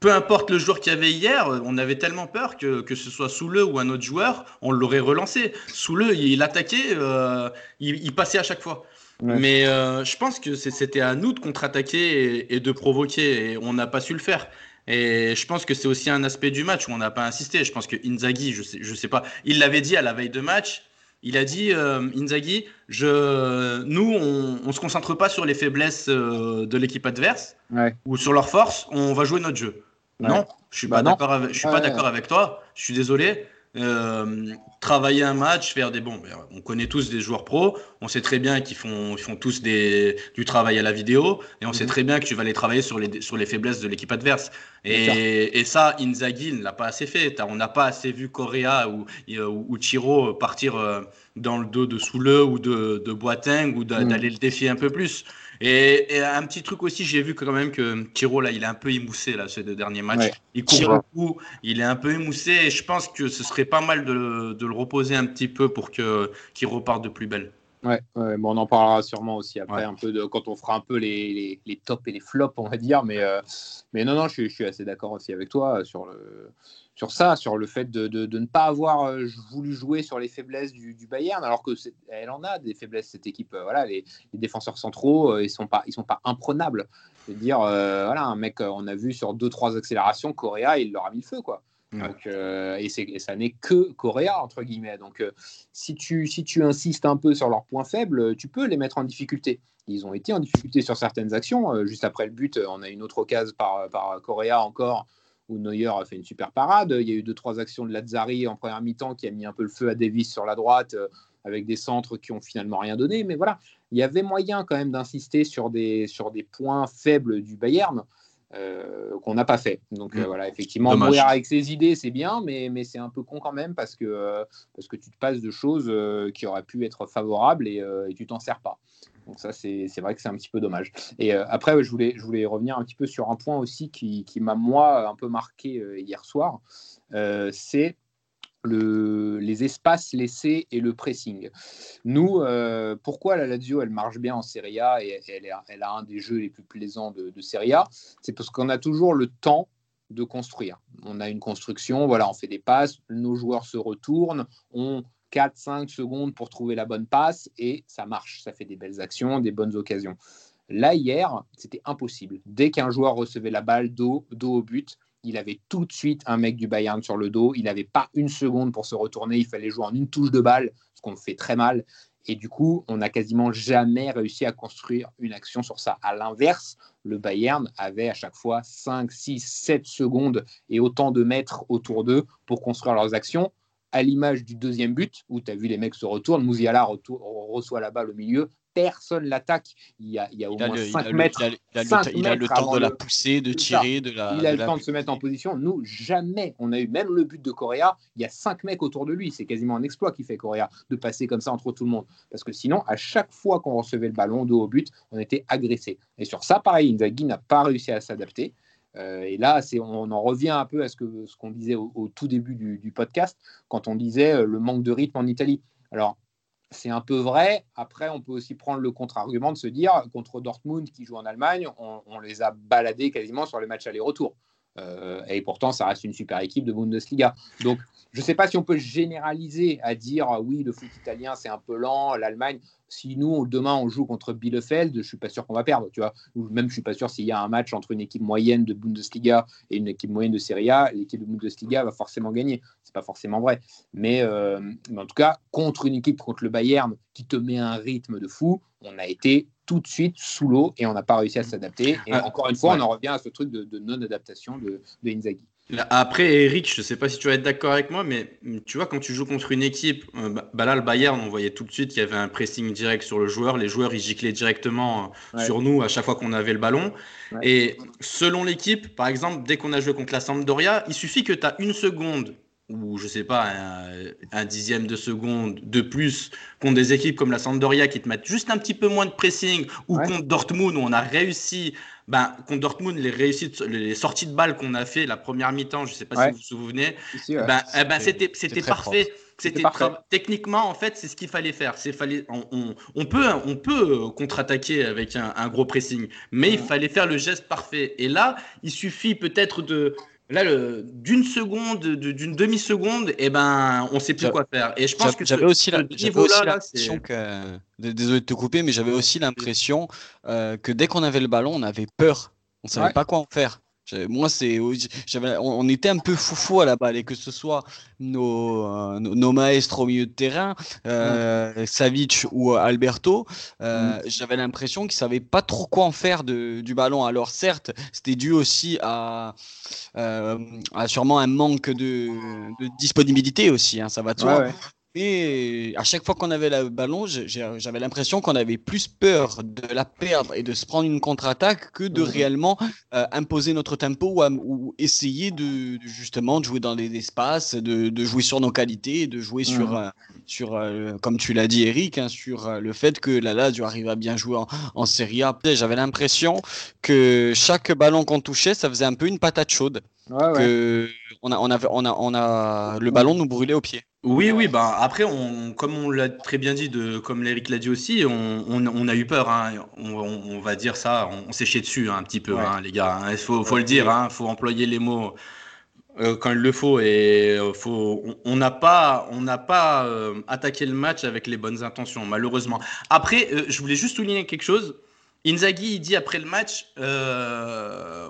peu importe le joueur qu'il y avait hier, on avait tellement peur que, que ce soit Soule ou un autre joueur, on l'aurait relancé. Soule, il attaquait, euh, il, passait à chaque fois. Mais je pense que c'était à nous de contre-attaquer et, et, de provoquer, et on n'a pas su le faire. Et je pense que c'est aussi un aspect du match où on n'a pas insisté. Je pense que Inzaghi, je sais, je sais pas, il l'avait dit à la veille de match. Il a dit, euh, Inzaghi, je, nous, on ne se concentre pas sur les faiblesses euh, de l'équipe adverse ou sur leurs forces, on va jouer notre jeu. Non, je suis bah pas d'accord avec, je suis pas d'accord avec toi. Je suis désolé. Euh, travailler un match, faire des bons. On connaît tous des joueurs pros, on sait très bien qu'ils font, ils font tous des, du travail à la vidéo, et on sait mhm. très bien que tu vas aller travailler sur les, sur les faiblesses de l'équipe adverse. Et, et, ça, Inzaghi ne l'a pas assez fait. On n'a pas assez vu Correa ou, ou, Chiro partir euh, dans le dos de Soule ou de, de Boateng ou mhm. d'aller le défier un peu plus. Et, un petit truc aussi, j'ai vu quand même que Tiro, là, il est un peu émoussé, là, ces deux derniers matchs. Il court beaucoup, il est un peu émoussé, et je pense que ce serait pas mal de, de le reposer un petit peu pour qu'il reparte de plus belle. Ouais, bon, on en parlera sûrement aussi après, un peu de, quand on fera un peu les, les, les, tops et les flops, on va dire. Mais, euh, mais non, non, je, je suis assez d'accord aussi avec toi sur le, sur ça, sur le fait de, de, ne pas avoir euh, voulu jouer sur les faiblesses du, du Bayern, alors que elle en a des faiblesses cette équipe. Euh, voilà, les, les, défenseurs centraux, euh, ils sont pas, ils sont pas imprenables. Je veux dire, voilà, un mec, on a vu sur deux trois accélérations, Correa, il leur a mis le feu, quoi. Donc, et, et, ça n'est que Correa, entre guillemets. Donc, si, tu, si tu insistes un peu sur leurs points faibles, tu peux les mettre en difficulté. Ils ont été en difficulté sur certaines actions. juste après le but, on a une autre occasion par, par Correa encore où Neuer a fait une super parade. Il y a eu deux, trois actions de Lazzari en première mi-temps qui a mis un peu le feu à Davis sur la droite euh, avec des centres qui ont finalement rien donné. Mais voilà, il y avait moyen quand même d'insister sur des, sur des points faibles du Bayern. Euh, qu'on n'a pas fait. Donc euh, mm. voilà, effectivement, mourir avec ses idées, c'est bien, mais, mais c'est un peu con quand même parce que, parce que tu te passes de choses qui auraient pu être favorables et, et tu t'en sers pas. Donc ça, c'est vrai que c'est un petit peu dommage. Et euh, après, je, voulais, je voulais revenir un petit peu sur un point aussi qui, qui m'a, moi, un peu marqué euh, hier soir. Euh, c'est le, les espaces laissés et le pressing. Nous, pourquoi la Lazio, elle marche bien en Serie A et elle, elle a un des jeux les plus plaisants de, de Serie A C'est parce qu'on a toujours le temps de construire. On a une construction, voilà, on fait des passes, nos joueurs se retournent, ont 4-5 secondes pour trouver la bonne passe et ça marche. Ça fait des belles actions, des bonnes occasions. Là, hier, c'était impossible. Dès qu'un joueur recevait la balle dos, dos au but, il avait tout de suite un mec du Bayern sur le dos. Il n'avait pas une seconde pour se retourner. Il fallait jouer en une touche de balle, ce qu'on fait très mal. Et du coup, on n'a quasiment jamais réussi à construire une action sur ça. À l'inverse, le Bayern avait à chaque fois 5, 6, 7 secondes et autant de mètres autour d'eux pour construire leurs actions. À l'image du deuxième but, où tu as vu les mecs se retournent, Mouziala reçoit la balle au milieu, personne l'attaque. Il y a, il y a au moins 5 mètres. il a, le, temps de la pousser, de tirer, de la. Il a le temps de se mettre en position. Nous, jamais. On a eu même le but de Correa. Il y a 5 mecs autour de lui. C'est quasiment un exploit qui fait Correa de passer comme ça entre tout le monde. Parce que sinon, à chaque fois qu'on recevait le ballon dos au but, on était agressé. Et sur ça, pareil, Inzaghi n'a pas réussi à s'adapter. Euh, et là, on en revient un peu à ce qu'on disait au, tout début du, podcast, quand on disait euh, le manque de rythme en Italie. Alors, c'est un peu vrai. Après, on peut aussi prendre le contre-argument de se dire, contre Dortmund qui joue en Allemagne, on, les a baladés quasiment sur les matchs aller-retour. Euh, et pourtant, ça reste une super équipe de Bundesliga. Donc, je ne sais pas si on peut généraliser à dire oui, le foot italien c'est un peu lent, l'Allemagne si nous, demain, on joue contre Bielefeld, je ne suis pas sûr qu'on va perdre. Tu vois même, je ne suis pas sûr s'il y a un match entre une équipe moyenne de Bundesliga et une équipe moyenne de Serie A, l'équipe de Bundesliga va forcément gagner. Ce n'est pas forcément vrai. Mais, euh, mais, en tout cas, contre une équipe, contre le Bayern, qui te met un rythme de fou, on a été tout de suite sous l'eau et on n'a pas réussi à s'adapter. Et ah, encore une fois, on en revient à ce truc de, non-adaptation de, de Inzaghi. Après, Eric, je ne sais pas si tu vas être d'accord avec moi, mais tu vois, quand tu joues contre une équipe, euh, bah, bah là, le Bayern, on voyait tout de suite qu'il y avait un pressing direct sur le joueur. Les joueurs, ils giclaient directement euh, sur nous à chaque fois qu'on avait le ballon. Et selon l'équipe, par exemple, dès qu'on a joué contre la Sampdoria, il suffit que tu as une seconde ou je sais pas, un, dixième de seconde de plus contre des équipes comme la Sampdoria qui te mettent juste un petit peu moins de pressing, ou contre Dortmund où on a réussi ben, contre Dortmund, les réussites, les sorties de balles qu'on a fait la première mi-temps, je ne sais pas si vous vous souvenez, ben, eh ben, c'était, c'était parfait. C'était techniquement en fait c'est ce qu'il fallait faire. C'est fallait on, on, peut on peut contre-attaquer avec un, un, gros pressing, mais il fallait faire le geste parfait. Et là, il suffit peut-être de Là, d'une seconde, d'une demi-seconde, et eh ben, on sait plus quoi faire. Et je pense que j'avais aussi l'impression que, désolé de te couper, mais j'avais aussi l'impression euh, que dès qu'on avait le ballon, on avait peur. On savait pas quoi en faire. Moi, c'est, on était un peu foufou à la balle, et que ce soit nos, euh, nos maestros au milieu de terrain, euh, Savic ou Alberto, euh, mm. j'avais l'impression qu'ils ne savaient pas trop quoi en faire de, du ballon. Alors, certes, c'était dû aussi à, à, sûrement un manque de, de disponibilité aussi, hein, ça va de soi. Et à chaque fois qu'on avait le ballon, j'avais l'impression qu'on avait plus peur de la perdre et de se prendre une contre-attaque que de réellement euh, imposer notre tempo ou, essayer de, justement de jouer dans les espaces, de, jouer sur nos qualités, de jouer sur, euh, sur euh, comme tu l'as dit Eric, hein, sur le fait que la Lazio arrive à bien jouer en, en Serie A. J'avais l'impression que chaque ballon qu'on touchait, ça faisait un peu une patate chaude. Que on a, on, avait, on, a, on a, le ballon nous brûlait aux pieds. Oui, oui, bah après, on, comme on l'a très bien dit, de, comme l'Eric l'a dit aussi, on, on, a eu peur, hein. on, va dire ça, on, s'est chié dessus hein, un petit peu, hein, les gars. Il faut, faut, le dire, il faut employer les mots euh, quand il le faut. Et euh, faut, on n'a pas, on n'a pas euh, attaqué le match avec les bonnes intentions, malheureusement. Après, je voulais juste souligner quelque chose. Inzaghi, il dit après le match,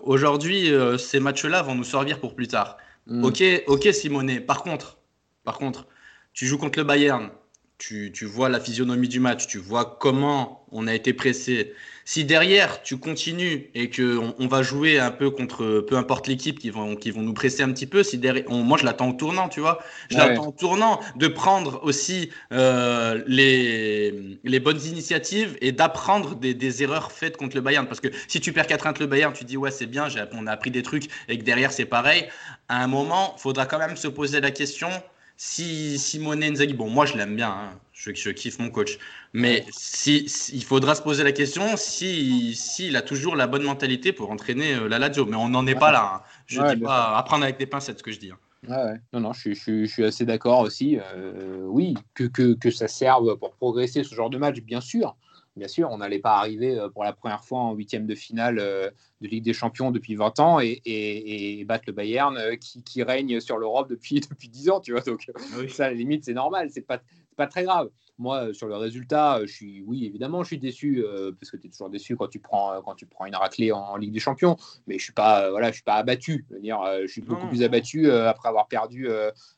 aujourd'hui, ces matchs-là vont nous servir pour plus tard. Mm. Ok, ok, Simonet. Par contre, par contre, tu joues contre le Bayern, tu, vois la physionomie du match, tu vois comment on a été pressé. Si derrière tu continues et que on, va jouer un peu contre peu importe l'équipe qui vont qui vont nous presser un petit peu, si derrière, moi je l'attends au tournant, tu vois, je l'attends au tournant de prendre aussi euh, les les bonnes initiatives et d'apprendre des, erreurs faites contre le Bayern, parce que si tu perds 4-1 le Bayern, tu dis ouais c'est bien, on a appris des trucs et que derrière c'est pareil. À un moment, faudra quand même se poser la question si Simone Inzaghi, bon, moi je l'aime bien, hein, je, je, kiffe mon coach, mais si, il faudra se poser la question s'il si, a toujours la bonne mentalité pour entraîner euh, la Lazio. Mais on n'en est pas là. Hein. Je ne dis pas apprendre avec des pincettes ce que je dis. Hein. Ouais, non, non, je, je, je, suis assez d'accord aussi. Euh, oui, que, que, que, ça serve pour progresser ce genre de match, bien sûr. bien sûr, on n'allait pas arriver euh, pour la première fois en huitième de finale de Ligue des Champions depuis 20 ans et, battre le Bayern qui, règne sur l'Europe depuis, depuis 10 ans, tu vois. Donc, ça, à la limite, c'est normal, c'est pas, pas très grave. Moi, sur le résultat, je suis, oui, évidemment, je suis déçu parce que tu es toujours déçu quand tu prends, quand tu prends une raclée en, Ligue des Champions, mais je suis pas, voilà, je suis pas abattu. Je, veux dire, je suis beaucoup plus abattu après avoir perdu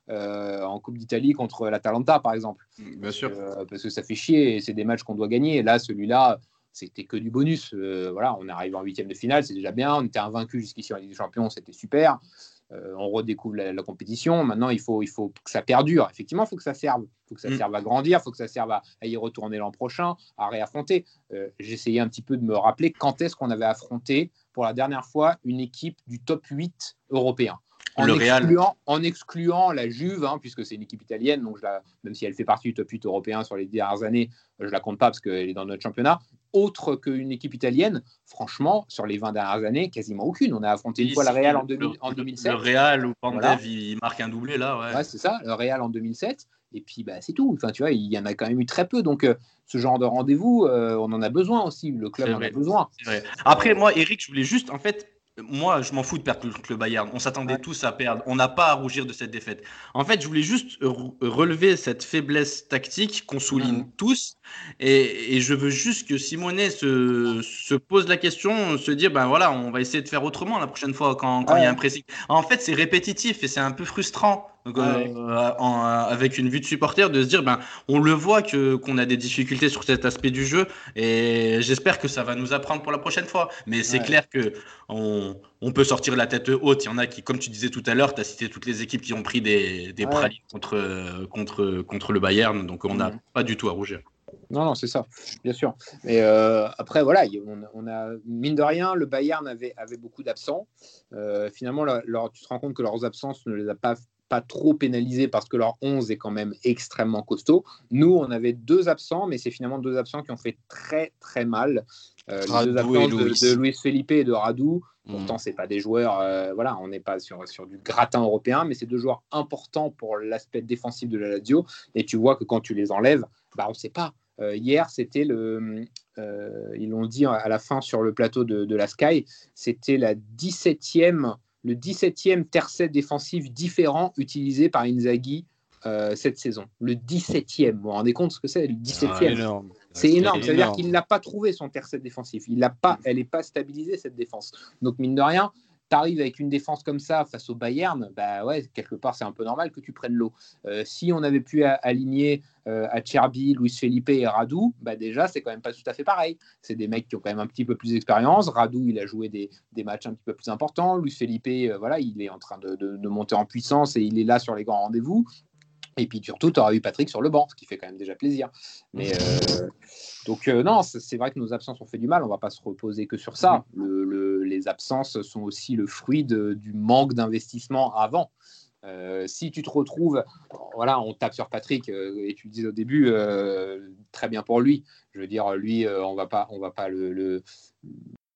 en Coupe d'Italie contre l'Atalanta, par exemple. Bien sûr. parce que ça fait chier et c'est des matchs qu'on doit gagner. Et là, celui-là, c'était que du bonus. Euh, voilà, on est arrivé en huitième de finale, c'est déjà bien. On était invaincu jusqu'ici en Ligue des Champions, c'était super. Euh, on redécouvre la, compétition. Maintenant, il faut, il faut que ça perdure. Effectivement, il faut que ça serve. Il faut que ça mm. serve à grandir. Il faut que ça serve à, y retourner l'an prochain, à réaffronter. Euh, J'essayais un petit peu de me rappeler quand est-ce qu'on avait affronté pour la dernière fois une équipe du top 8 européen en, excluant, en excluant la Juve, hein, puisque c'est une équipe italienne, donc même si elle fait partie du top 8 européen sur les dernières années, je ne la compte pas parce qu'elle est dans notre championnat. Autre qu'une équipe italienne, franchement, sur les 20 dernières années, quasiment aucune. On a affronté une fois la Real en, 2007. Le Real où Pandev il marque un doublé là. Ouais, c'est ça, le Real en 2007. Et puis, bah, c'est tout. Enfin, tu vois, il y en a quand même eu très peu. Donc, euh, ce genre de rendez-vous, euh, on en a besoin aussi. Le club en a besoin. Après, moi, Eric, je voulais juste, en fait, moi, je m'en fous de perdre contre le Bayern. On s'attendait tous à perdre. On n'a pas à rougir de cette défaite. En fait, je voulais juste relever cette faiblesse tactique qu'on souligne tous. Et, je veux juste que Simonet se, se, pose la question, se dire ben voilà, on va essayer de faire autrement la prochaine fois quand, quand il y a un pressing. En fait, c'est répétitif et c'est un peu frustrant. Donc, euh, avec une vue de supporter, de se dire, ben, on le voit que qu'on a des difficultés sur cet aspect du jeu, et j'espère que ça va nous apprendre pour la prochaine fois. Mais c'est clair que on, on, peut sortir la tête haute. Il y en a qui, comme tu disais tout à l'heure, tu as cité toutes les équipes qui ont pris des, des pralines contre, contre, contre le Bayern, donc on n'a mhm. pas du tout à rougir. Non, non, c'est ça, bien sûr. Mais euh, après, voilà, on, a, mine de rien, le Bayern avait, avait beaucoup d'absents. Euh, finalement, tu te rends compte que leurs absences ne les a pas pas trop pénalisés parce que leur 11 est quand même extrêmement costaud. Nous, on avait deux absents, mais c'est finalement deux absents qui ont fait très très mal. Euh, les deux absents de, Luis Felipe et de Radou. Mm. Pourtant, c'est pas des joueurs, euh, voilà, on n'est pas sur, sur du gratin européen, mais c'est deux joueurs importants pour l'aspect défensif de la Lazio. Et tu vois que quand tu les enlèves, bah, on ne sait pas. Euh, hier, c'était le, ils l'ont dit à la fin sur le plateau de, de la Sky, c'était la 17e le 17e tercet défensif différent utilisé par Inzaghi euh, cette saison. Le 17e. Vous vous rendez compte ce que c'est, le 17e ah, C'est énorme. C'est-à-dire qu'il n'a pas trouvé son tercet défensif. Il n'a pas, elle n'est pas stabilisée, cette défense. Donc, mine de rien, tu arrives avec une défense comme ça face au Bayern, bah ouais, quelque part, c'est un peu normal que tu prennes l'eau. Euh, si on avait pu aligner euh, à Cherby, Luis Felipe et Radou, bah déjà, c'est quand même pas tout à fait pareil. C'est des mecs qui ont quand même un petit peu plus d'expérience. Radou, il a joué des, matchs un petit peu plus importants. Luis Felipe, euh, voilà, il est en train de, de, monter en puissance et il est là sur les grands rendez-vous. Et puis surtout, tu auras eu Patrick sur le banc, ce qui fait quand même déjà plaisir. Mais euh, donc euh, non, c'est vrai que nos absences ont fait du mal. On va pas se reposer que sur ça. Le, les absences sont aussi le fruit du manque d'investissement avant. Euh, si tu te retrouves, voilà, on tape sur Patrick et tu le disais au début, très bien pour lui. Je veux dire, lui, on va pas, on va pas le, le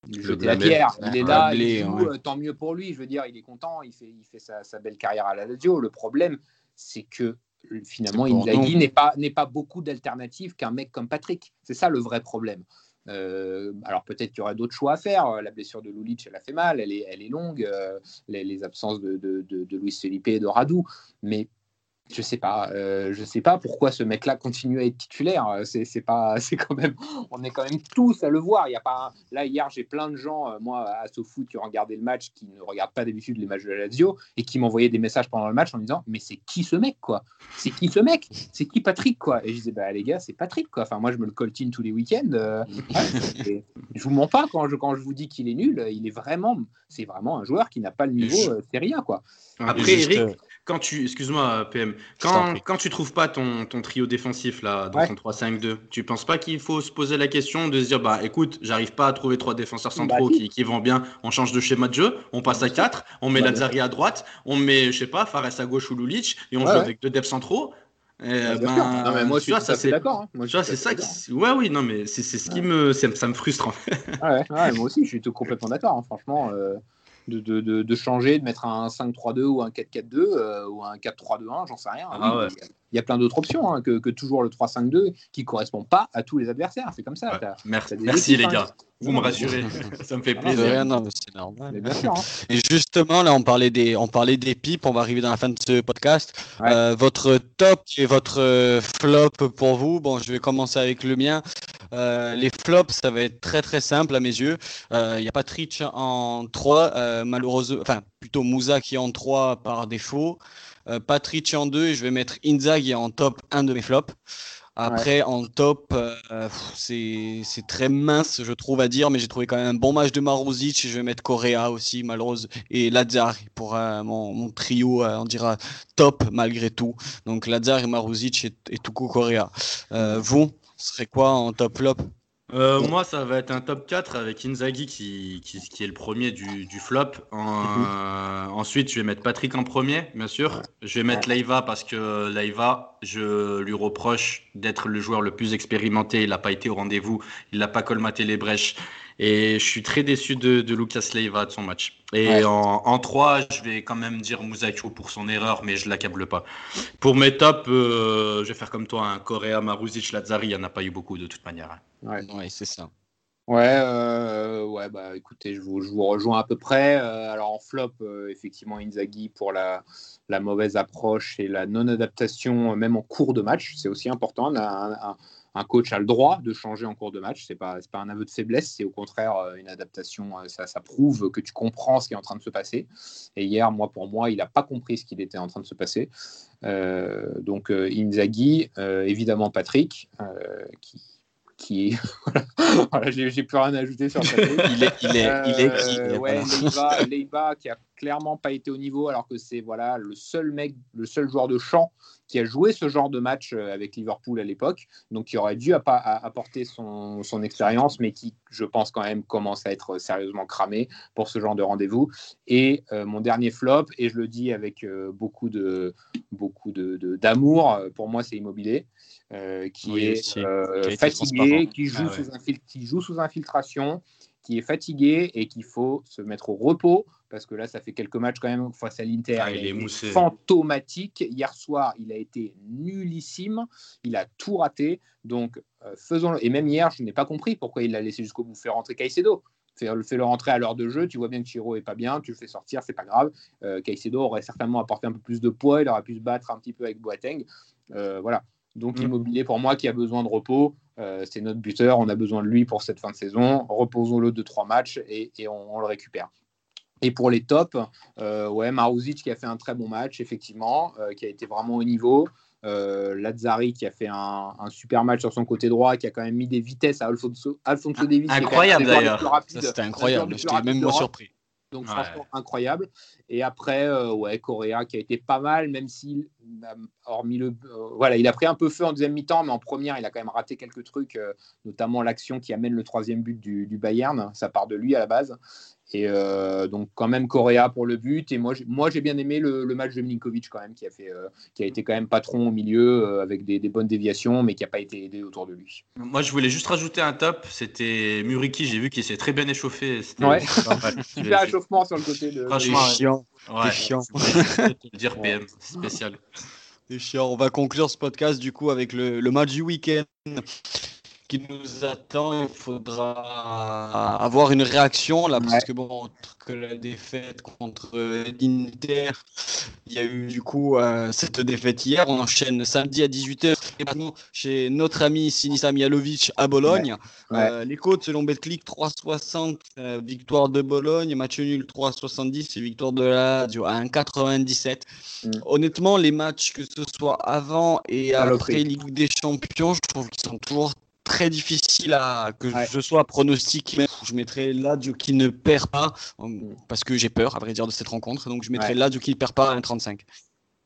jeter la pierre. Il est là, il joue, tant mieux pour lui. Je veux dire, il est content, il fait, il fait sa, sa belle carrière à la Lazio. Le problème, c'est que finalement, Inzaghi n'est pas, n'est pas beaucoup d'alternatives qu'un mec comme Patrick. C'est ça le vrai problème. Euh, alors peut-être qu'il y aurait d'autres choix à faire. La blessure de Lulic, elle a fait mal, elle est, elle est longue. Euh, les, absences de, de, de, de Luis Felipe et de Radou. Mais je sais pas, euh, je sais pas pourquoi ce mec-là continue à être titulaire. Euh, c'est, pas, c'est quand même, on est quand même tous à le voir. Il y a pas, là hier j'ai plein de gens, euh, moi à SoFoot qui ont regardé le match, qui ne regardent pas d'habitude les matchs de la Lazio et qui m'envoyaient des messages pendant le match en disant mais c'est qui ce mec quoi? C'est qui ce mec? C'est qui Patrick quoi? Et je disais bah les gars c'est Patrick quoi. Enfin moi je me le coltine tous les week-ends. je vous mens pas quand je quand je vous dis qu'il est nul. Il est vraiment, c'est vraiment un joueur qui n'a pas le niveau Serie A quoi. Après Eric quand tu, excuse-moi PM, quand, quand tu trouves pas ton, ton trio défensif là dans ton 3-5-2, tu penses pas qu'il faut se poser la question de se dire bah écoute, j'arrive pas à trouver trois défenseurs centraux qui, qui, vont bien, on change de schéma de jeu, on passe à 4, on met Lazari à droite, on met je sais pas Fares à gauche ou Lulic et on joue avec deux devs centraux. ben, non, mais moi, je suis ça, c'est d'accord. Hein. c'est ça qui. Ouais, oui, non, mais c'est ce qui me. Ça me frustre, en fait. Ouais, moi aussi, je suis tout complètement d'accord. Hein. Franchement, euh, de, de, de, changer, de mettre un 5-3-2 ou un 4-4-2 euh, ou un 4-3-2-1, j'en sais rien. Ah il y a plein d'autres options hein, que, que, toujours le 3-5-2 qui ne correspond pas à tous les adversaires. C'est comme ça. merci, merci les gars. Vous me rassurez, ça me fait plaisir. Non, c'est normal. Hein. Et justement, là, on parlait, des, on parlait des pipes, on va arriver dans la fin de ce podcast. Euh, votre top et votre euh, flop pour vous, bon, je vais commencer avec le mien. Euh, les flops, ça va être très très simple à mes yeux. Il y a Patrick en 3, malheureusement, enfin plutôt Moussa qui est en 3 par défaut. Patrick en 2 et je vais mettre Inzaghi en top 1 de mes flops. Après, en top, euh, c'est très mince, je trouve, à dire, mais j'ai trouvé quand même un bon match de Maruzic. Je vais mettre Correa aussi, malheureuse, et Lazar pour euh, mon, trio, euh, on dira top malgré tout. Donc Lazar et Maruzic et, et Tuku Correa. vous, ce serait quoi en top flop? Euh, moi, ça va être un top 4 avec Inzaghi qui, qui, est le premier du, flop. Mhm. ensuite, je vais mettre Patrick en premier, bien sûr. Je vais mettre Leiva parce que Leiva, je lui reproche d'être le joueur le plus expérimenté. Il n'a pas été au rendez-vous, il n'a pas colmaté les brèches. Et je suis très déçu de, Lucas Leiva de son match. Et en, en 3, je vais quand même dire Mouzakio pour son erreur, mais je l'accable pas. Pour mes tops, euh, je vais faire comme toi, un Correa, Maruzic, Lazari, il n'y en a pas eu beaucoup de toute manière. Ouais, c'est ça. Ouais, euh, ouais, bah écoutez, je vous, je vous, rejoins à peu près. Euh, alors en flop, effectivement, Inzaghi pour la, la, mauvaise approche et la non-adaptation, même en cours de match, c'est aussi important. un, un coach a le droit de changer en cours de match. Ce n'est pas, pas un aveu de faiblesse, c'est au contraire euh, une adaptation. Euh, ça, ça, prouve que tu comprends ce qui est en train de se passer. Et hier, moi, pour moi, il n'a pas compris ce qu'il était en train de se passer. Euh, donc, Inzaghi, évidemment Patrick, qui, qui voilà, j'ai plus rien à ajouter sur ça. il est, il est, il est ouais, Leiva, qui a clairement pas été au niveau, alors que c'est voilà le seul mec, le seul joueur de champ qui a joué ce genre de match euh, avec Liverpool à l'époque, donc qui aurait dû apporter son, son expérience, mais qui, je pense quand même, commence à être sérieusement cramé pour ce genre de rendez-vous. Et euh, mon dernier flop, et je le dis avec euh, beaucoup de beaucoup de d'amour, pour moi, c'est Immobilier. qui, est, fatigué, qui joue, ah sous qui joue sous infiltration, qui est fatigué et qu'il faut se mettre au repos parce que là, ça fait quelques matchs quand même face à l'Inter. Ah, il, est fantomatique. Hier soir, il a été nullissime. Il a tout raté. Donc, euh, faisons-le. Et même hier, je n'ai pas compris pourquoi il l'a laissé jusqu'au bout faire rentrer Caicedo. Fais-le rentrer à l'heure de jeu. Tu vois bien que Chiro est pas bien. Tu le fais sortir, c'est pas grave. Euh, Caicedo aurait certainement apporté un peu plus de poids. Il aurait pu se battre un petit peu avec Boateng. Euh, voilà. Donc, mm. Immobilier, pour moi, qui a besoin de repos, c'est notre buteur. On a besoin de lui pour cette fin de saison. Reposons-le de trois matchs et, on, le récupère. Et pour les tops, euh, ouais, Maruzic qui a fait un très bon match, effectivement, euh, qui a été vraiment au niveau. Euh, Lazzari qui a fait un, super match sur son côté droit, qui a quand même mis des vitesses à Alfonso, Alfonso Davis. Incroyable d'ailleurs. C'était incroyable, j'étais même moi surpris. Donc franchement incroyable. Et après, euh, ouais, Correa qui a été pas mal, même s'il, hormis le, voilà, il a pris un peu feu en deuxième mi-temps, mais en première, il a quand même raté quelques trucs, notamment l'action qui amène le troisième but du, du, Bayern. Ça part de lui à la base. Et euh, donc quand même Correa pour le but. Et moi, moi j'ai bien aimé le, match de Milinkovic quand même, qui a, fait, euh, qui a été quand même patron au milieu euh, avec des, bonnes déviations, mais qui n'a pas été aidé autour de lui. Moi, je voulais juste rajouter un top. C'était Muriki, j'ai vu qu'il s'est très bien échauffé. Ouais, super échauffement sur le côté de... Franchement, chiant. Ouais. chiant. dire PM, spécial. C'est chiant. On va conclure ce podcast du coup avec le, le match du week-end qui nous attend. Il faudra avoir une réaction là, parce que bon, que la défaite contre l'Inter, il y a eu du coup euh, cette défaite hier. On enchaîne samedi à 18h chez notre ami Sinisa Mialovic à Bologne. Euh, les côtes selon Betclic 3,60 euh, victoire de Bologne, match nul 3,70 et victoire de la Lazio à 1,97. Mm. Honnêtement, les matchs que ce soit avant et après Ligue des Champions, je trouve qu'ils sont toujours très difficile à que je sois pronostiqué. Je mettrai Lazio qui ne perd pas euh, parce que j'ai peur, à vrai dire, de cette rencontre. Donc je mettrai Lazio qui ne perd pas à 1,35.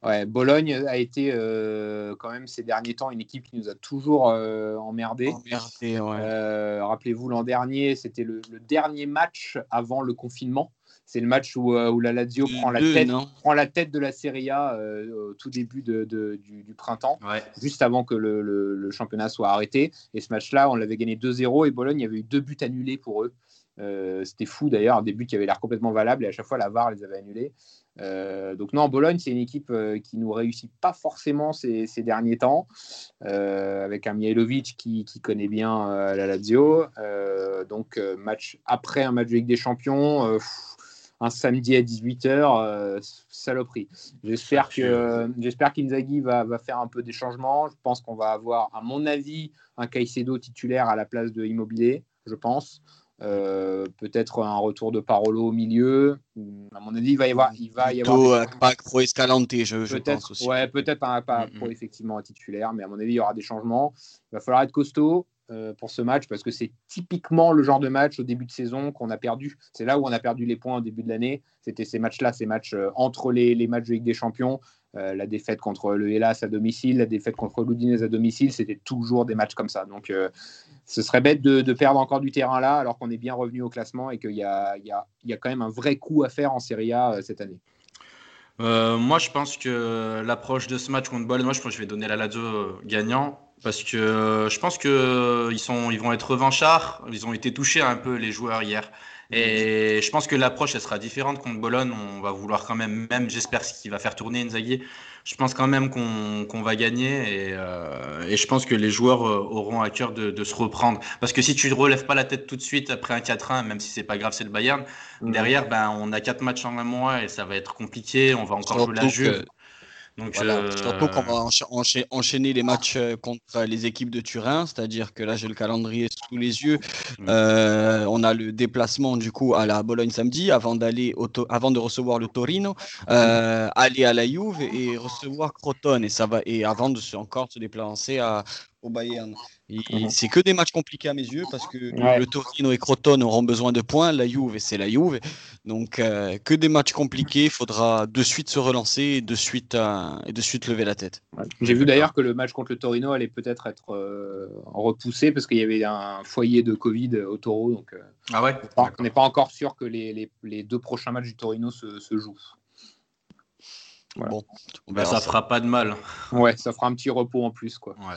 Ouais, Bologne a été euh, quand même ces derniers temps une équipe qui nous a toujours euh, emmerdé. Rappelez-vous l'an dernier, c'était le, dernier match avant le confinement. C'est le match où, euh, où la Lazio prend la, tête, prend la tête de la Serie A euh, au tout début de, du, printemps, juste avant que le, le, championnat soit arrêté. Et ce match-là, on l'avait gagné 2-0 et Bologne, avait eu deux buts annulés pour eux. C'était fou d'ailleurs, des buts qui avaient l'air complètement valables et à chaque fois la VAR les avait annulés. donc non, Bologne, c'est une équipe qui nous réussit pas forcément ces, derniers temps, avec un Mihailovic qui, connaît bien la Lazio. donc match après un match de Ligue des Champions, un samedi à 18h, euh, saloperie. J'espère que j'espère qu'Inzaghi va, va, faire un peu des changements. Je pense qu'on va avoir, à mon avis, un Caicedo titulaire à la place de Immobilier, je pense. Euh, peut-être un retour de Parolo au milieu. À mon avis, il va y avoir. Il va y avoir pas pro Escalante, je, je pense aussi. Ouais, peut-être pas, pas pro effectivement titulaire, mais à mon avis, il y aura des changements. Il va falloir être costaud. Euh, pour ce match parce que c'est typiquement le genre de match au début de saison qu'on a perdu. C'est là où on a perdu les points au début de l'année. C'était ces matchs-là, ces matchs euh, entre les, matchs de Ligue des Champions, euh, la défaite contre le Hellas à domicile, la défaite contre l'Udinese à domicile, c'était toujours des matchs comme ça. Donc ce serait bête de, perdre encore du terrain là alors qu'on est bien revenu au classement et qu'il y a, quand même un vrai coup à faire en Serie A cette année. moi, je pense que l'approche de ce match contre Bologne, moi, je pense que je vais donner la Lazio gagnant parce que euh, je pense qu'ils euh, ils vont être revanchards. Ils ont été touchés un peu les joueurs hier. Et je pense que l'approche elle sera différente contre Bologne. On va vouloir quand même, même j'espère ce qu'il va faire tourner Inzaghi. Je pense quand même qu'on va gagner et, euh, et, je pense que les joueurs auront à cœur de, de, se reprendre. Parce que si tu ne relèves pas la tête tout de suite après un 4-1, même si c'est pas grave, c'est le Bayern, derrière ben on a quatre matchs en un mois et ça va être compliqué. On va encore jouer la Juve. Donc, euh, Surtout qu'on va enchaîner les matchs euh, contre les équipes de Turin, c'est-à-dire que là j'ai le calendrier sous les yeux. Mm. Euh, on a le déplacement du coup à la Bologne samedi avant d'aller avant de recevoir le Torino, aller à la Juve et recevoir Crotone et ça va et avant de se, encore se déplacer à, au Bayern. C'est que des matchs compliqués à mes yeux parce que le Torino et Crotone auront besoin de points, la Juve c'est la Juve. Donc euh, que des matchs compliqués, il faudra de suite se relancer et de suite, euh, et de suite lever la tête. J'ai vu d'ailleurs que le match contre le Torino allait peut-être être, euh, repoussé parce qu'il y avait un foyer de Covid au Toro. Donc ah ouais? on n'est pas encore sûr que les, les, deux prochains matchs du Torino se, se jouent. Bon, ben, ça, ça fera pas de mal. Ouais, ça fera un petit repos en plus. quoi. Ouais.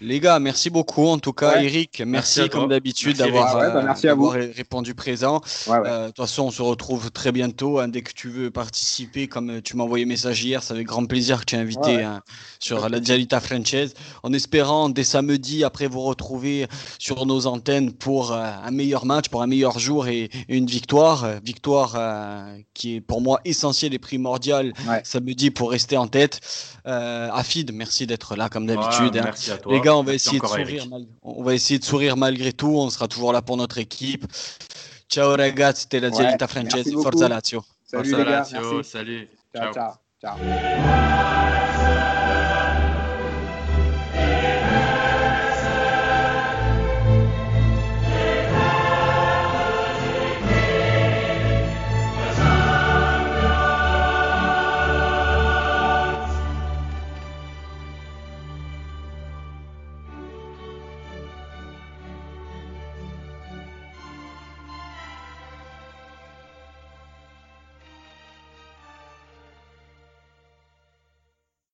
Les gars, merci beaucoup. En tout cas, Eric, merci, comme d'habitude d'avoir bah, répondu présent. Euh, de toute façon, on se retrouve très bientôt. Hein, dès que tu veux participer, comme tu m'as envoyé un message hier, c'est avec grand plaisir que tu es invité hein, sur la Dialita Franchise. En espérant dès samedi, après vous retrouver sur nos antennes pour euh, un meilleur match, pour un meilleur jour et, une victoire. Euh, victoire qui est pour moi essentielle et primordiale samedi pour rester en tête. Afid, merci d'être là comme d'habitude. Hein. Merci à toi on va, essayer de sourire on va essayer de sourire malgré tout. On sera toujours là pour notre équipe. Ciao ragazzi, c'était la Dialita Francese. Forza Lazio. Salut Forza les gars, Lazio, salut. ciao. ciao. ciao.